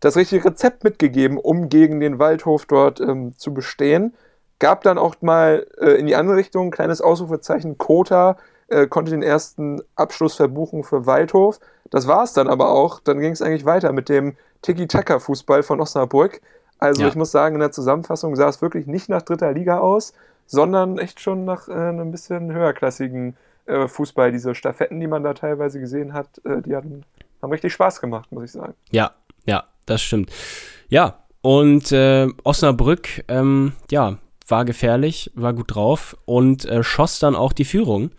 das richtige Rezept mitgegeben, um gegen den Waldhof dort ähm, zu bestehen. Gab dann auch mal äh, in die andere Richtung ein kleines Ausrufezeichen Kota äh, konnte den ersten Abschluss verbuchen für Waldhof. Das war es dann aber auch. Dann ging es eigentlich weiter mit dem Tiki-Taka-Fußball von Osnabrück. Also ja. ich muss sagen, in der Zusammenfassung sah es wirklich nicht nach dritter Liga aus, sondern echt schon nach äh, einem bisschen höherklassigen äh, Fußball. Diese Staffetten, die man da teilweise gesehen hat, äh, die hatten, haben richtig Spaß gemacht, muss ich sagen. Ja, ja, das stimmt. Ja, und äh, Osnabrück, ähm, ja, war gefährlich, war gut drauf und äh, schoss dann auch die Führung.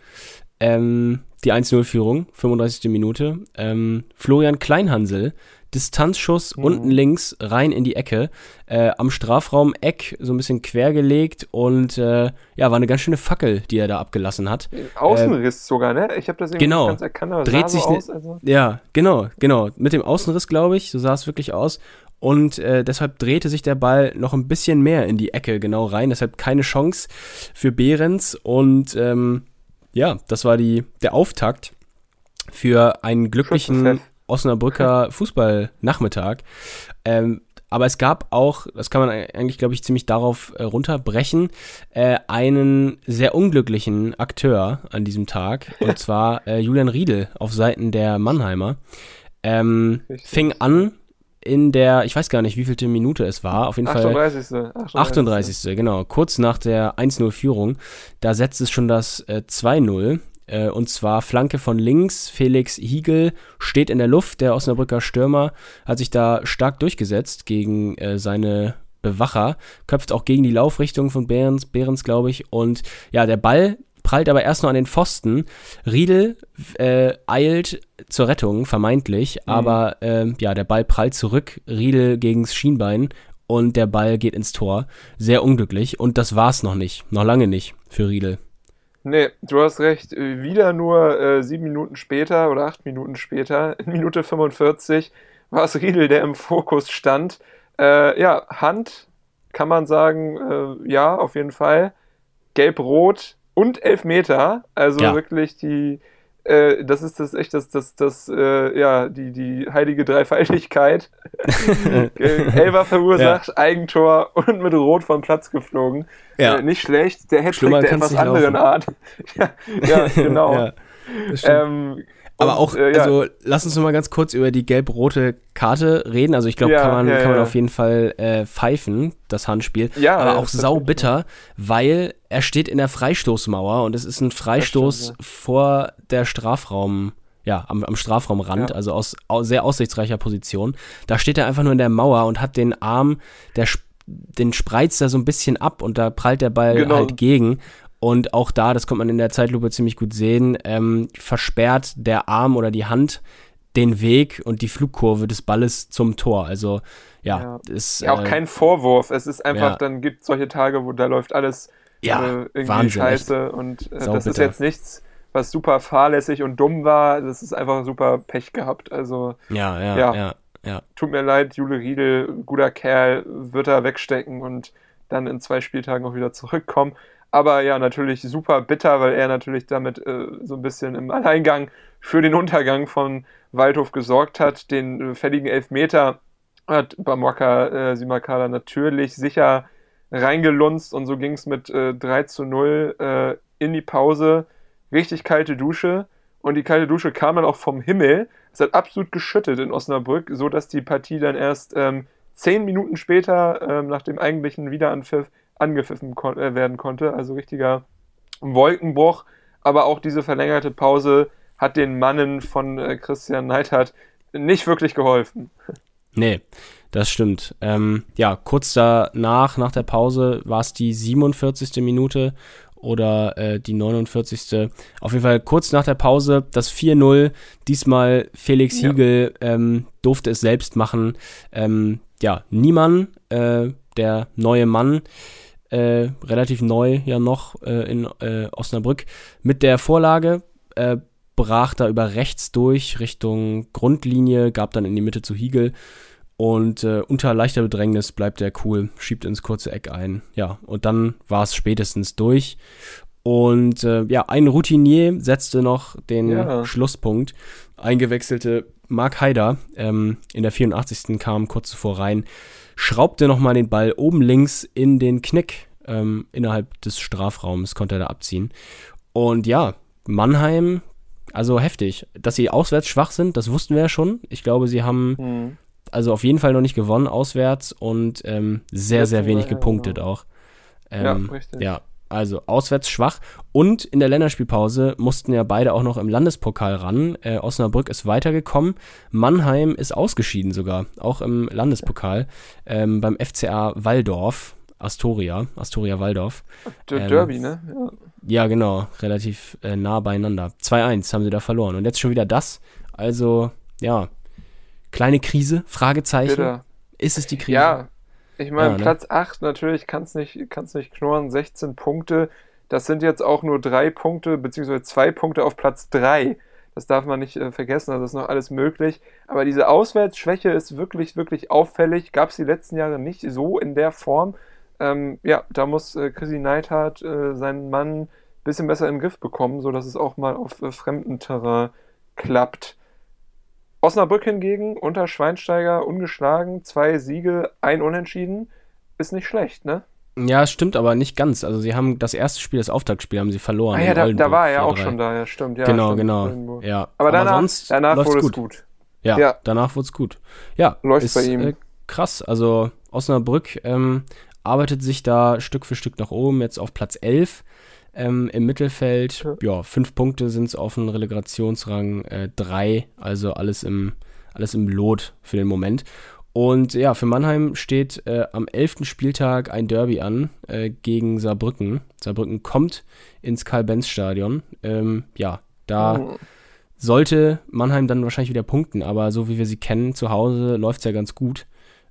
Ähm, die 1-0-Führung, 35. Minute. Ähm, Florian Kleinhansel, Distanzschuss mhm. unten links rein in die Ecke, äh, am Strafraum Eck so ein bisschen quergelegt und äh, ja, war eine ganz schöne Fackel, die er da abgelassen hat. Außenriss äh, sogar, ne? Ich habe das irgendwie genau, ganz erkannt, aber dreht sich so aus, also. Ja, genau, genau. Mit dem Außenriss, glaube ich, so sah es wirklich aus. Und äh, deshalb drehte sich der Ball noch ein bisschen mehr in die Ecke genau rein. Deshalb keine Chance für Behrens. Und ähm, ja, das war die, der Auftakt für einen glücklichen Osnabrücker Fußballnachmittag. Ähm, aber es gab auch, das kann man eigentlich, glaube ich, ziemlich darauf äh, runterbrechen, äh, einen sehr unglücklichen Akteur an diesem Tag. Und zwar äh, Julian Riedel auf Seiten der Mannheimer. Ähm, fing an in der, ich weiß gar nicht, wie vielte Minute es war, auf jeden 38. Fall 38. 38. genau, kurz nach der 1-0-Führung, da setzt es schon das äh, 2-0 äh, und zwar Flanke von links, Felix Hiegel steht in der Luft, der Osnabrücker Stürmer hat sich da stark durchgesetzt gegen äh, seine Bewacher, köpft auch gegen die Laufrichtung von Behrens, Behrens glaube ich und ja, der Ball prallt aber erst noch an den Pfosten. Riedel äh, eilt zur Rettung, vermeintlich, mhm. aber äh, ja, der Ball prallt zurück, Riedel gegens Schienbein und der Ball geht ins Tor. Sehr unglücklich und das war's noch nicht, noch lange nicht für Riedel. Nee, du hast recht. Wieder nur äh, sieben Minuten später oder acht Minuten später, in Minute 45, war es Riedel, der im Fokus stand. Äh, ja, Hand kann man sagen, äh, ja, auf jeden Fall. Gelb-Rot, und Elfmeter. Also ja. wirklich die, äh, das ist das echt das, das, das, äh, ja, die, die heilige Dreifaltigkeit. Elfer verursacht, ja. Eigentor und mit Rot vom Platz geflogen. Ja. Äh, nicht schlecht. Der Hattrick der etwas anderen Art. ja, ja, genau. ähm, aber auch, äh, ja. also lass uns noch mal ganz kurz über die gelb-rote Karte reden. Also ich glaube, ja, kann, man, ja, kann man auf jeden Fall äh, pfeifen, das Handspiel. Ja, aber auch saubitter, weil er steht in der Freistoßmauer und es ist ein Freistoß stimmt, vor der Strafraum, ja, am, am Strafraumrand, also aus, aus, sehr aussichtsreicher Position. Da steht er einfach nur in der Mauer und hat den Arm, der den spreizt er so ein bisschen ab und da prallt der Ball genau. halt gegen. Und auch da, das kommt man in der Zeitlupe ziemlich gut sehen, ähm, versperrt der Arm oder die Hand den Weg und die Flugkurve des Balles zum Tor. Also ja, Ja. ist Ja, auch äh, kein Vorwurf. Es ist einfach, ja. dann gibt es solche Tage, wo da läuft alles Ja, äh, irgendwie Wahnsinn, scheiße. Und äh, das ist jetzt nichts, was super fahrlässig und dumm war. Das ist einfach super Pech gehabt. Also ja, ja, Ja. ja, ja, tut mir leid, Jule Riedel, guter Kerl, wird er wegstecken und dann in zwei Spieltagen auch wieder zurückkommen. Aber ja, natürlich super bitter, weil er natürlich damit äh, so ein bisschen im Alleingang für den Untergang von Waldhof gesorgt hat. Den äh, fälligen Elfmeter hat Bamoka äh, Simakala natürlich sicher reingelunzt und so ging es mit äh, 3 zu 0 äh, in die Pause. Richtig kalte Dusche und die kalte Dusche kam dann auch vom Himmel. Es hat absolut geschüttet in Osnabrück, so dass die Partie dann erst ähm, zehn Minuten später ähm, nach dem eigentlichen Wiederanpfiff angepfiffen kon äh, werden konnte. Also richtiger Wolkenbruch. Aber auch diese verlängerte Pause hat den Mannen von äh, Christian Neidhardt nicht wirklich geholfen. Nee, das stimmt. Ähm, ja, kurz danach, nach der Pause, war es die 47. Minute oder äh, die 49. Auf jeden Fall kurz nach der Pause das 4-0. Diesmal Felix Ja. Hiegel ähm, durfte es selbst machen. Ähm, ja, Niemann, äh, der neue Mann, äh, relativ neu ja noch äh, in äh, Osnabrück, mit der Vorlage äh, brach da über rechts durch Richtung Grundlinie, gab dann in die Mitte zu Hiegel und äh, unter leichter Bedrängnis bleibt er cool, schiebt ins kurze Eck ein. Ja, und dann war es spätestens durch. Und äh, ja, ein Routinier setzte noch den Ja. Schlusspunkt. Eingewechselte Mark Haider ähm, in der 84. kam kurz zuvor rein, schraubte nochmal den Ball oben links in den Knick ähm, innerhalb des Strafraums, konnte er da abziehen. Und ja, Mannheim, also heftig. Dass sie auswärts schwach sind, das wussten wir ja schon. Ich glaube, sie haben Hm. also auf jeden Fall noch nicht gewonnen auswärts und ähm, sehr, sehr wenig ja, gepunktet genau. auch. Ja, Ähm, richtig. ja, also auswärts schwach. Und in der Länderspielpause mussten ja beide auch noch im Landespokal ran. Äh, Osnabrück ist weitergekommen. Mannheim ist ausgeschieden sogar, auch im Landespokal. Ähm, beim FCA Waldorf, Astoria, Astoria Waldorf. Der Ähm, Derby, ne? Ja. Ja, genau, relativ äh, nah beieinander. 2-1 haben sie da verloren. Und jetzt schon wieder das. Also, ja, kleine Krise, Fragezeichen. Bitter. Ist es die Krise? Ja, ich meine, Ja, ne? Platz 8 natürlich kann es nicht, kann's nicht knurren, 16 Punkte. Das sind jetzt auch nur drei Punkte, beziehungsweise zwei Punkte auf Platz 3. Das darf man nicht äh, vergessen, also ist noch alles möglich. Aber diese Auswärtsschwäche ist wirklich, wirklich auffällig. Gab es die letzten Jahre nicht so in der Form. Ähm, ja, da muss äh, Chrissy Neidhardt äh, seinen Mann ein bisschen besser den Griff bekommen, sodass es auch mal auf äh, fremdem Terrain klappt. Osnabrück hingegen unter Schweinsteiger ungeschlagen, zwei Siege, ein Unentschieden, ist nicht schlecht, ne? Ja, es stimmt aber nicht ganz. Also sie haben das erste Spiel, das Auftaktspiel, haben sie verloren. Ah ja, da, da war er ja auch 4-3. schon da, ja, stimmt. Ja, genau, stimmt, genau. Oldenburg. Ja. Aber danach, sonst danach wurde es gut. gut. Ja, Ja. danach wurde es gut. Ja, Läuft ist, bei ihm. Äh, krass. Also Osnabrück ähm, arbeitet sich da Stück für Stück nach oben, jetzt auf Platz 11 ähm, im Mittelfeld. Ja. Fünf Punkte sind es auf dem Relegationsrang äh, drei, also alles im, alles im Lot für den Moment. Und ja, für Mannheim steht äh, am 11. Spieltag ein Derby an äh, gegen Saarbrücken. Saarbrücken kommt ins Karl-Benz-Stadion. Ähm, ja, da Mhm. sollte Mannheim dann wahrscheinlich wieder punkten, aber so wie wir sie kennen, zu Hause läuft es ja ganz gut.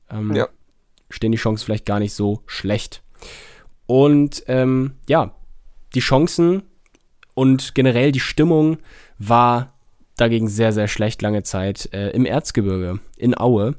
Ähm, Ja. Stehen die Chancen vielleicht gar nicht so schlecht. Und ähm, ja, die Chancen und generell die Stimmung war dagegen sehr, sehr schlecht lange Zeit äh, im Erzgebirge, in Aue.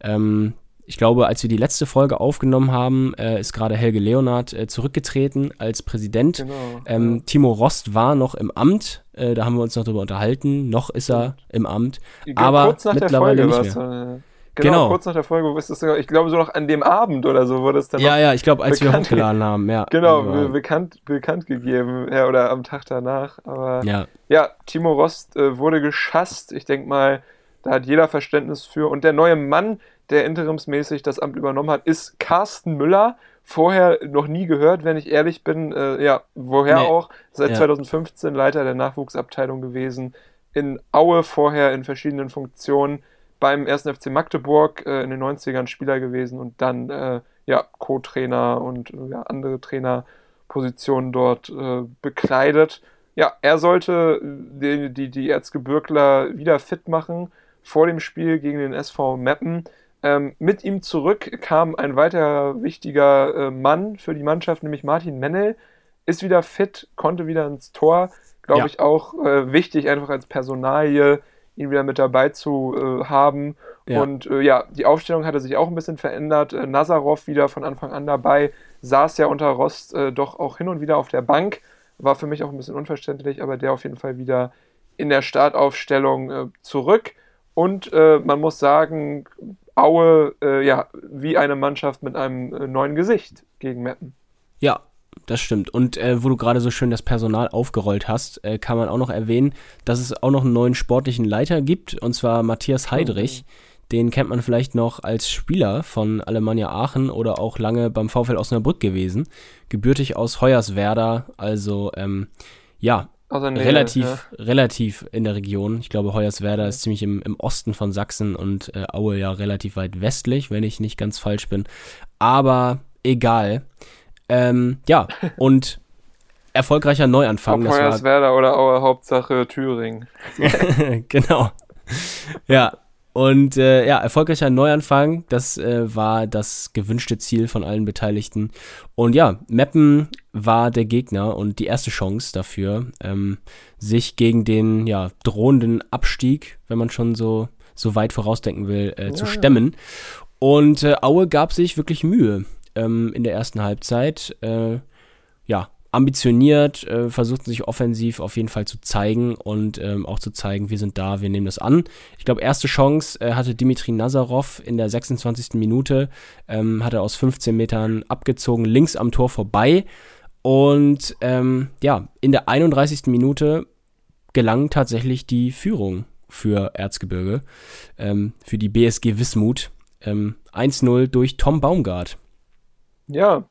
Ähm, ich glaube, als wir die letzte Folge aufgenommen haben, äh, ist gerade Helge Leonard äh, zurückgetreten als Präsident. Genau. Ähm, Timo Rost war noch im Amt, äh, da haben wir uns noch drüber unterhalten. Noch ist er im Amt, Ja, aber mittlerweile nicht war's, äh, Genau, Genau. kurz nach der Folge, wo ist das sogar, ich glaube so noch an dem Abend oder so wurde es dann Ja, noch, ja, ich glaube, als wir bekannt- hochgeladen haben, ja. genau, be bekannt, bekannt gegeben, ja, oder am Tag danach, aber ja, Ja, Timo Rost äh, wurde geschasst. Ich denke mal, da hat jeder Verständnis für. Und der neue Mann, der interimsmäßig das Amt übernommen hat, ist Carsten Müller. Vorher noch nie gehört, wenn ich ehrlich bin. Äh, ja, woher Nee. auch? Seit Ja. 2015 Leiter der Nachwuchsabteilung gewesen. In Aue vorher in verschiedenen Funktionen. Beim 1. FC Magdeburg äh, in den 90ern Spieler gewesen und dann äh, ja, Co-Trainer und äh, ja, andere Trainerpositionen dort äh, bekleidet ja, er sollte die, die, die Erzgebirgler wieder fit machen. vor dem Spiel gegen den SV Meppen. Ähm, mit ihm zurück kam ein weiter wichtiger äh, Mann für die Mannschaft, nämlich Martin Mennel. Ist wieder fit, konnte wieder ins Tor. Glaube Ja. ich auch äh, wichtig, einfach als Personalie ihn wieder mit dabei zu äh, haben. Ja. Und äh, ja, die Aufstellung hatte sich auch ein bisschen verändert. Äh, Nazarov wieder von Anfang an dabei, saß ja unter Rost äh, doch auch hin und wieder auf der Bank. War für mich auch ein bisschen unverständlich, aber der auf jeden Fall wieder in der Startaufstellung äh, zurück. Und äh, man muss sagen, Aue, ja, wie eine Mannschaft mit einem neuen Gesicht gegen Meppen. Ja, das stimmt. Und äh, wo du gerade so schön das Personal aufgerollt hast, äh, kann man auch noch erwähnen, dass es auch noch einen neuen sportlichen Leiter gibt, und zwar Matthias Heidrich. Den kennt man vielleicht noch als Spieler von Alemannia Aachen oder auch lange beim VfL Osnabrück gewesen. Gebürtig aus Hoyerswerda, also ähm, ja, der Nähe, relativ, ja. relativ in der Region. Ich glaube, Hoyerswerda ist ziemlich im, im Osten von Sachsen und äh, Aue ja relativ weit westlich, wenn ich nicht ganz falsch bin. Aber egal. Ähm, ja, und erfolgreicher Neuanfang. Ob Das war, Hoyerswerda oder Aue, Hauptsache Thüringen. genau. Ja. Und äh, ja, erfolgreicher Neuanfang, das äh, war das gewünschte Ziel von allen Beteiligten. Und ja, Meppen war der Gegner und die erste Chance dafür, ähm, sich gegen den ja, drohenden Abstieg, wenn man schon so, so weit vorausdenken will, äh, zu Ja, ja. stemmen. Und äh, Aue gab sich wirklich Mühe ähm, in der ersten Halbzeit. Äh, ja, ambitioniert, äh, versuchten sich offensiv auf jeden Fall zu zeigen und ähm, auch zu zeigen, wir sind da, wir nehmen das an. Ich glaube, erste Chance äh, hatte Dimitri Nazarov in der 26. Minute, ähm, hat er aus 15 Metern abgezogen, links am Tor vorbei. Und ähm, ja, in der 31. Minute gelang tatsächlich die Führung für Erzgebirge, ähm, für die BSG Wismut. Ähm, 1-0 durch Tom Baumgart. Ja,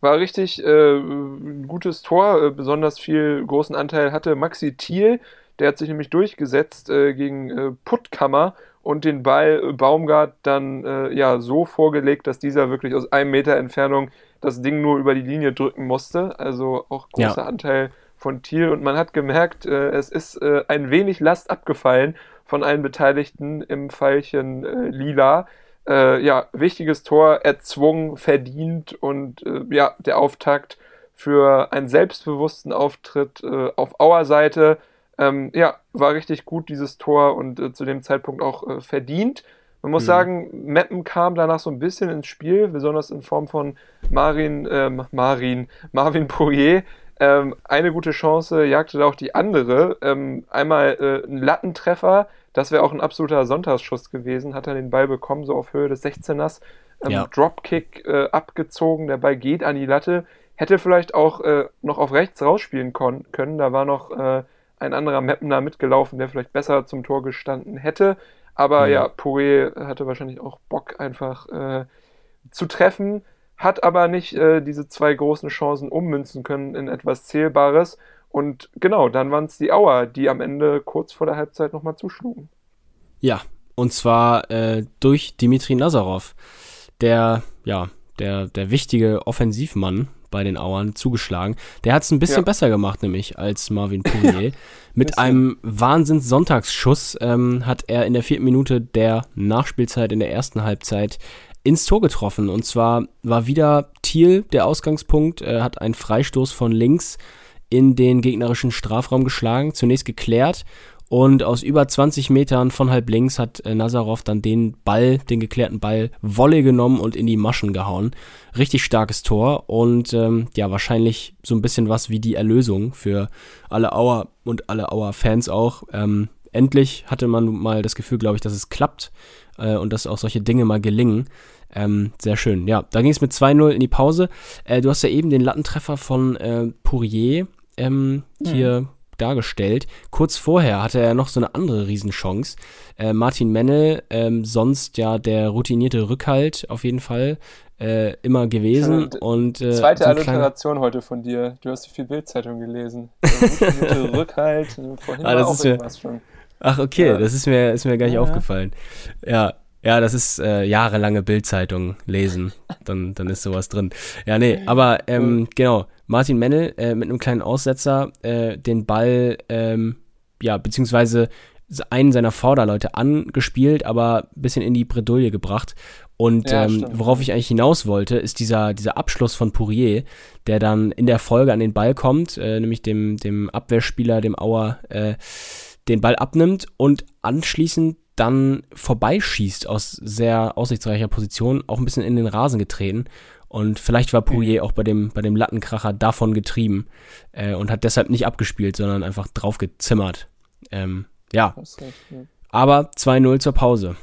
war richtig äh, ein gutes Tor. Äh, besonders viel großen Anteil hatte Maxi Thiel. Der hat sich nämlich durchgesetzt äh, gegen äh, Puttkammer und den Ball äh, Baumgart dann äh, ja so vorgelegt, dass dieser wirklich aus einem Meter Entfernung das Ding nur über die Linie drücken musste. Also auch Ja. großer Anteil von Thiel. Und man hat gemerkt, äh, es ist ein wenig Last abgefallen von allen Beteiligten im Pfeilchen Lila äh, ja, wichtiges Tor erzwungen, verdient und äh, ja, der Auftakt für einen selbstbewussten Auftritt äh, auf Auer Seite. Ähm, ja, war richtig gut dieses Tor und äh, zu dem Zeitpunkt auch äh, verdient. Man muss Mhm. sagen, Meppen kam danach so ein bisschen ins Spiel, besonders in Form von Marin, ähm, Marin, Marvin Poirier. Ähm, eine gute Chance jagte da auch die andere. Ähm, einmal äh, ein Lattentreffer, das wäre auch ein absoluter Sonntagsschuss gewesen, hat er den Ball bekommen, so auf Höhe des 16ers. Ähm, Ja. Dropkick äh, abgezogen, der Ball geht an die Latte. Hätte vielleicht auch äh, noch auf rechts rausspielen können. Da war noch äh, ein anderer Mappener mitgelaufen, der vielleicht besser zum Tor gestanden hätte. Aber Mhm. ja, Poirier hatte wahrscheinlich auch Bock, einfach äh, zu treffen, hat aber nicht äh, diese zwei großen Chancen ummünzen können in etwas Zählbares. Und genau, dann waren es die Auer, die am Ende kurz vor der Halbzeit nochmal zuschlugen. Ja, und zwar äh, durch Dimitri Nazarov, der, ja, der, der wichtige Offensivmann bei den Auern zugeschlagen. Der hat es ein bisschen Ja. besser gemacht, nämlich als Marvin Poirier. Mit einem Wahnsinns-Sonntagsschuss ähm, hat er in der vierten Minute der Nachspielzeit in der ersten Halbzeit ins Tor getroffen. Und zwar war wieder Thiel der Ausgangspunkt, er hat einen Freistoß von links in den gegnerischen Strafraum geschlagen, zunächst geklärt und aus über 20 Metern von halb links hat äh, Nazarov dann den Ball, den geklärten Ball, Volley genommen und in die Maschen gehauen. Richtig starkes Tor und ähm, ja, wahrscheinlich so ein bisschen was wie die Erlösung für alle Auer und alle Auer-Fans auch. Ähm, endlich hatte man mal das Gefühl, glaube ich, dass es klappt äh, und dass auch solche Dinge mal gelingen. Ähm, sehr schön. Ja, da ging es mit 2-0 in die Pause. Äh, du hast ja eben den Lattentreffer von äh, Poirier ähm, hier dargestellt. Kurz vorher hatte er noch so eine andere Riesenchance. Äh, Martin Mennel, ähm, sonst ja der routinierte Rückhalt auf jeden Fall äh, immer gewesen. Ja, und, äh, Zweite so Alliteration heute von dir. Du hast die viel Bildzeitung gelesen. Gute Rückhalt. Vorhin Ah, war das auch ist ja- irgendwas schon. Ach, okay, Ja. das ist mir, ist mir gar nicht ja. aufgefallen. Ja, ja, das ist äh, jahrelange Bildzeitung lesen. Dann, dann ist sowas drin. Ja, nee, aber ähm, genau, Martin Mennel äh, mit einem kleinen Aussetzer äh, den Ball, ähm, ja, beziehungsweise einen seiner Vorderleute angespielt, aber ein bisschen in die Bredouille gebracht. Und Ja, ähm, worauf ich eigentlich hinaus wollte, ist dieser, dieser Abschluss von Pourier, der dann in der Folge an den Ball kommt, äh, nämlich dem, dem Abwehrspieler, dem Auer, äh, den Ball abnimmt und anschließend dann vorbeischießt aus sehr aussichtsreicher Position, auch ein bisschen in den Rasen getreten. Und vielleicht war Pourier auch bei dem, bei dem Lattenkracher davon getrieben äh, und hat deshalb nicht abgespielt, sondern einfach drauf gezimmert. Ähm, ja, Hast recht, ja. aber 2-0 zur Pause.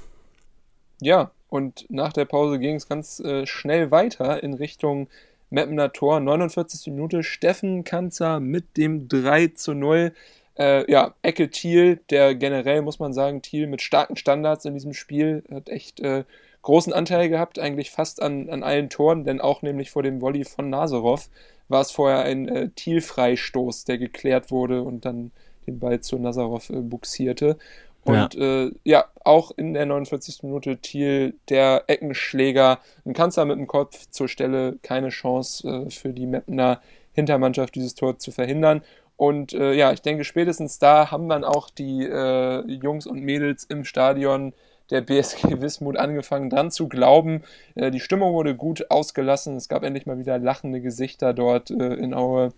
Ja, und nach der Pause ging es ganz äh, schnell weiter in Richtung Meppener Tor. 49. Minute, Steffen Kanzer mit dem 3 zu 0. Äh, ja, Ecke Thiel, der generell, muss man sagen, Thiel mit starken Standards in diesem Spiel, hat echt äh, großen Anteil gehabt, eigentlich fast an, an allen Toren, denn auch nämlich vor dem Volley von Nazarov war es vorher ein äh, Thiel-Freistoß, der geklärt wurde und dann den Ball zu Nazarov äh, buxierte. Und ja. Äh, ja, auch in der 49. Minute Thiel, der Eckenschläger, ein Kanzler mit dem Kopf zur Stelle, keine Chance äh, für die Meppener Hintermannschaft, dieses Tor zu verhindern. Und äh, ja, ich denke, spätestens da haben dann auch die äh, Jungs und Mädels im Stadion der BSG Wismut angefangen dran zu glauben. Äh, die Stimmung wurde gut ausgelassen. Es gab endlich mal wieder lachende Gesichter dort äh, in Aue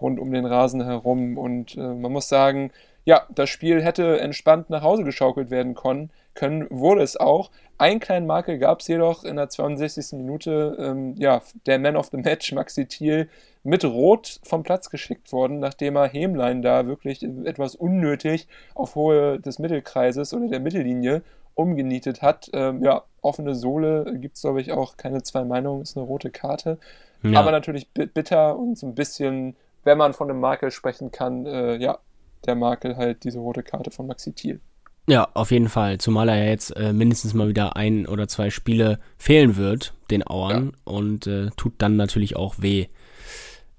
rund um den Rasen herum. Und äh, man muss sagen, ja, das Spiel hätte entspannt nach Hause geschaukelt werden können, können wurde es auch. Einen kleinen Makel gab es jedoch in der 62. Minute. Ähm, ja, der Man of the Match, Maxi Thiel, mit Rot vom Platz geschickt worden, nachdem er Hämlein da wirklich etwas unnötig auf Höhe des Mittelkreises oder der Mittellinie umgenietet hat. Ähm, ja, offene Sohle gibt es, glaube ich, auch keine zwei Meinungen, ist eine rote Karte. Ja. Aber natürlich bitter und so ein bisschen, wenn man von einem Makel sprechen kann, äh, ja, der Makel halt diese rote Karte von Maxi Thiel. Ja, auf jeden Fall. Zumal er ja jetzt äh, mindestens mal wieder ein oder zwei Spiele fehlen wird, den Auern, ja. und äh, tut dann natürlich auch weh.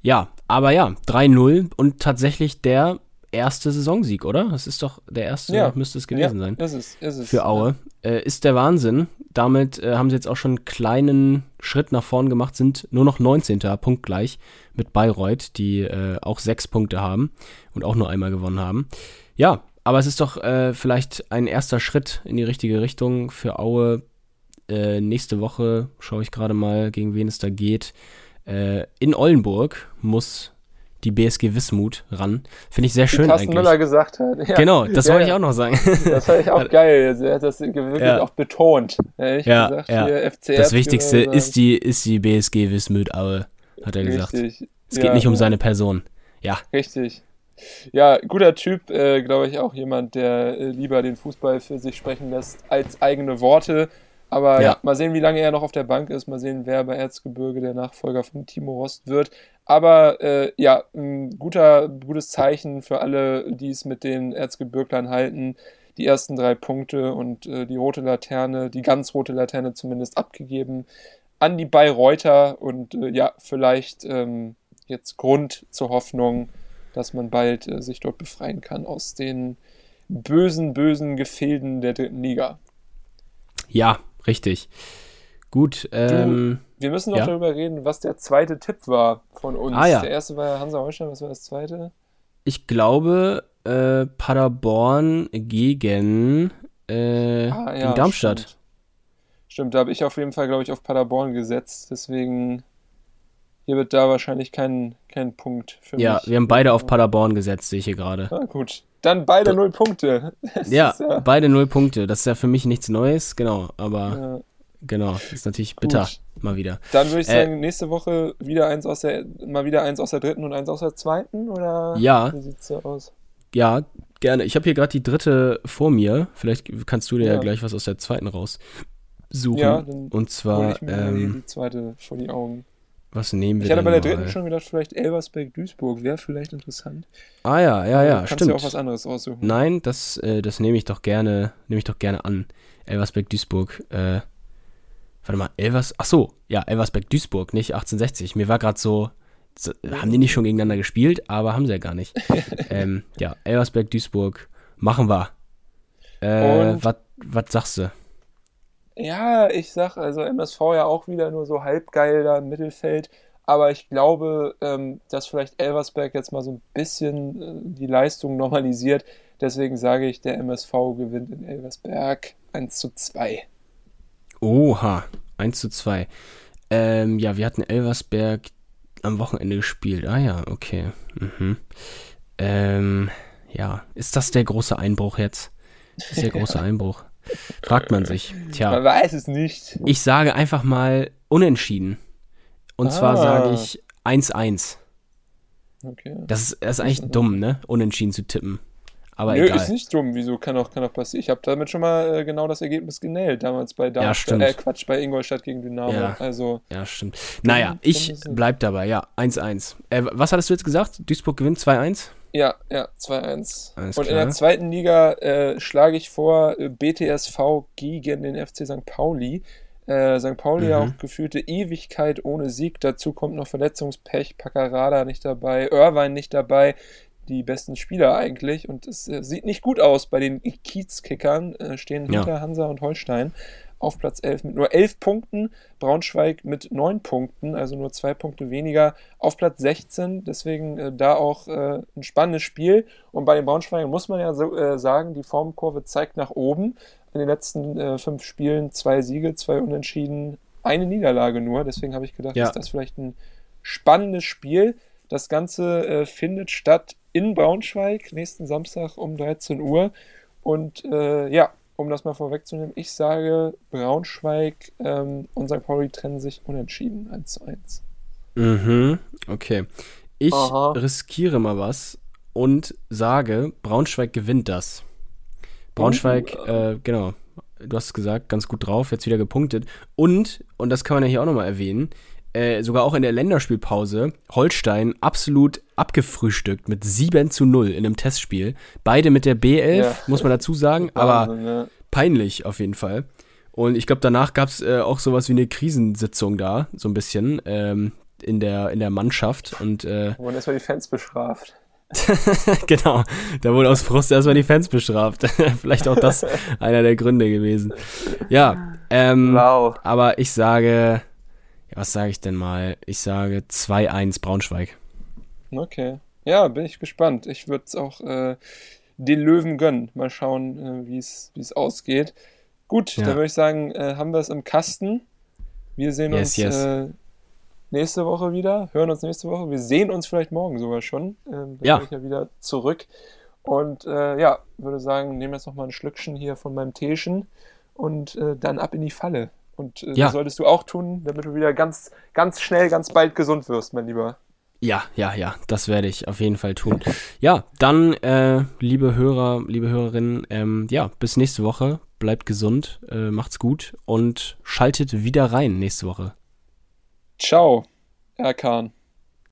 Ja, aber ja, 3-0 und tatsächlich der erste Saisonsieg, oder? Das ist doch der erste, ja. müsste es gewesen ja, sein. Ist es, ist es. Für Aue. Ja. Äh, ist der Wahnsinn. Damit äh, haben sie jetzt auch schon einen kleinen Schritt nach vorn gemacht, sind nur noch 19. punktgleich mit Bayreuth, die äh, auch sechs Punkte haben und auch nur einmal gewonnen haben. Ja, aber es ist doch äh, vielleicht ein erster Schritt in die richtige Richtung für Aue. Äh, nächste Woche schaue ich gerade mal, gegen wen es da geht. Äh, in Ollenburg muss die BSG Wismut ran. Finde ich sehr schön Carsten eigentlich. Müller gesagt hat. Ja. Genau, das ja, wollte ich auch noch sagen. Das fand ich auch geil. Er hat das wirklich Ja. auch betont. Ehrlich Ja, gesagt, ja. Das Wichtigste ist die, ist die BSG Wismut Aue, hat er gesagt. Richtig. Es geht nicht um seine Person. Ja, Richtig. Ja, guter Typ, äh, glaube ich, auch jemand, der äh, lieber den Fußball für sich sprechen lässt als eigene Worte. Aber ja. Ja. mal sehen, wie lange er noch auf der Bank ist, mal sehen, wer bei Erzgebirge der Nachfolger von Timo Rost wird. Aber äh, ja, ein guter, gutes Zeichen für alle, die es mit den Erzgebirglern halten. Die ersten drei Punkte und äh, die rote Laterne, die ganz rote Laterne zumindest abgegeben an die Bayreuther und äh, ja, vielleicht ähm, jetzt Grund zur Hoffnung, dass man bald äh, sich dort befreien kann aus den bösen, bösen Gefilden der dritten Liga. ja, richtig. Gut, ähm, Wir müssen noch Ja. darüber reden, was der zweite Tipp war von uns. Ah, ja. Der erste war ja Hansa Holstein, was war das zweite? ich glaube, äh, Paderborn gegen, äh, Ah, gegen Darmstadt. Stimmt, stimmt da habe ich auf jeden Fall, glaube ich, auf Paderborn gesetzt. Deswegen, hier wird da wahrscheinlich kein, kein Punkt für Ja, mich. wir haben beide auf Paderborn gesetzt, sehe ich hier gerade. Ah, gut. Dann beide null Punkte. Ja, ja, beide null Punkte. Das ist ja für mich nichts Neues, genau. Aber ja. genau, das ist natürlich bitter, mal wieder. Dann würde ich Äh, sagen, nächste Woche wieder eins aus der, mal wieder eins aus der dritten und eins aus der zweiten, oder? Ja. Wie sieht's da aus? Ja, gerne. Ich habe hier gerade die dritte vor mir. Vielleicht kannst du dir ja. Ja. gleich was aus der zweiten raussuchen. Ja, dann Und zwar, ich mir ähm, die zweite vor die Augen. Was nehmen wir Ich hatte bei der mal? dritten schon gedacht, vielleicht Elversberg-Duisburg wäre vielleicht interessant. Ah ja, ja, ja, du kannst stimmt. ja auch was anderes aussuchen. Nein, das, äh, das nehme ich doch gerne, nehme ich doch gerne an. Elversberg Duisburg. Äh, warte mal, Elvers. Ach so, ja, Elversberg Duisburg, nicht 1860. Mir war gerade so, so, haben die nicht schon gegeneinander gespielt, aber haben sie ja gar nicht. ähm, ja, Elversberg Duisburg machen wir. Äh, was sagst du? Ja, ich sag, also MSV ja auch wieder nur so halbgeil da im Mittelfeld. Aber ich glaube, ähm, dass vielleicht Elversberg jetzt mal so ein bisschen äh, die Leistung normalisiert, Deswegen sage ich, der MSV gewinnt in Elversberg 1 zu 2. Oha, 1 zu 2. Ähm, ja, wir hatten Elversberg am Wochenende gespielt. Ah ja, okay. Mhm. Ähm, ja, ist das der große Einbruch jetzt? Das ist der große Einbruch. Fragt man sich. Tja. Man weiß es nicht. Ich sage einfach mal unentschieden. Und ah. zwar sage ich 1-1. Okay. Das ist, das ist eigentlich dumm, ne? Unentschieden zu tippen. Aber Nö, egal. ist nicht dumm. Wieso kann auch, kann auch passieren? Ich habe damit schon mal äh, genau das Ergebnis genäht, damals bei ja, stimmt. äh, Quatsch, bei Ingolstadt gegen Dynamo. Ja, also, ja stimmt. Naja, ich bleib dabei, ja. 1-1. Äh, was hattest du jetzt gesagt? Duisburg gewinnt 2-1? Ja, ja, 2-1. Und klar. in der zweiten Liga äh, schlage ich vor äh, BTSV gegen den FC St. Pauli. Äh, St. Pauli mhm. auch gefühlte Ewigkeit ohne Sieg. Dazu kommt noch Verletzungspech, Paccarada nicht dabei, Irvine nicht dabei. Die besten Spieler eigentlich. Und es äh, sieht nicht gut aus bei den Kiezkickern. Äh, stehen Ja. hinter Hansa und Holstein auf Platz 11 mit nur 11 Punkten. Braunschweig mit 9 Punkten, also nur zwei Punkte weniger, auf Platz 16. Deswegen äh, da auch äh, ein spannendes Spiel. Und bei den Braunschweigern muss man ja so, äh, sagen, die Formkurve zeigt nach oben. In den letzten äh, fünf Spielen zwei Siege, zwei Unentschieden, eine Niederlage nur. Deswegen habe ich gedacht, Ja. ist das vielleicht ein spannendes Spiel. Das Ganze äh, findet statt in Braunschweig nächsten Samstag um 13 Uhr. Und äh, ja, um das mal vorwegzunehmen, ich sage, Braunschweig ähm, und St. Pauli trennen sich unentschieden 1 zu 1. Mhm, okay. Ich Aha. riskiere mal was und sage, Braunschweig gewinnt das. Braunschweig, Uh. äh, genau, du hast es gesagt, ganz gut drauf, jetzt wieder gepunktet. Und, und das kann man ja hier auch nochmal erwähnen, äh, sogar auch in der Länderspielpause, Holstein absolut abgefrühstückt mit 7 zu 0 in einem Testspiel. Beide mit der B11, Ja. muss man dazu sagen, aber ja. peinlich auf jeden Fall. Und ich glaube, danach gab es äh, auch sowas wie eine Krisensitzung da, so ein bisschen, ähm, in der, in der Mannschaft. Und äh, Wurden erstmal die Fans bestraft. genau, da wurde aus Frust erstmal die Fans bestraft. Vielleicht auch das einer der Gründe gewesen. Ja, ähm, Wow. aber ich sage, ja, was sage ich denn mal? Ich sage 2-1 Braunschweig. Okay. Ja, bin ich gespannt. Ich würde es auch äh, den Löwen gönnen. Mal schauen, äh, wie es ausgeht. Gut, Ja. dann würde ich sagen, äh, haben wir es im Kasten. Wir sehen Yes, uns yes. Äh, nächste Woche wieder, hören uns nächste Woche. Wir sehen uns vielleicht morgen sogar schon. Ähm, dann Ja. bin ich ja wieder zurück. Und äh, ja, würde sagen, nehme jetzt noch mal ein Schlückchen hier von meinem Teechen und äh, dann ab in die Falle. Und äh, Ja. das solltest du auch tun, damit du wieder ganz, ganz schnell, ganz bald gesund wirst, mein Lieber. Ja, ja, ja, das werde ich auf jeden Fall tun. Ja, dann, äh, liebe Hörer, liebe Hörerinnen, ähm, ja, bis nächste Woche. Bleibt gesund, äh, macht's gut und schaltet wieder rein nächste Woche. Ciao, Erkan.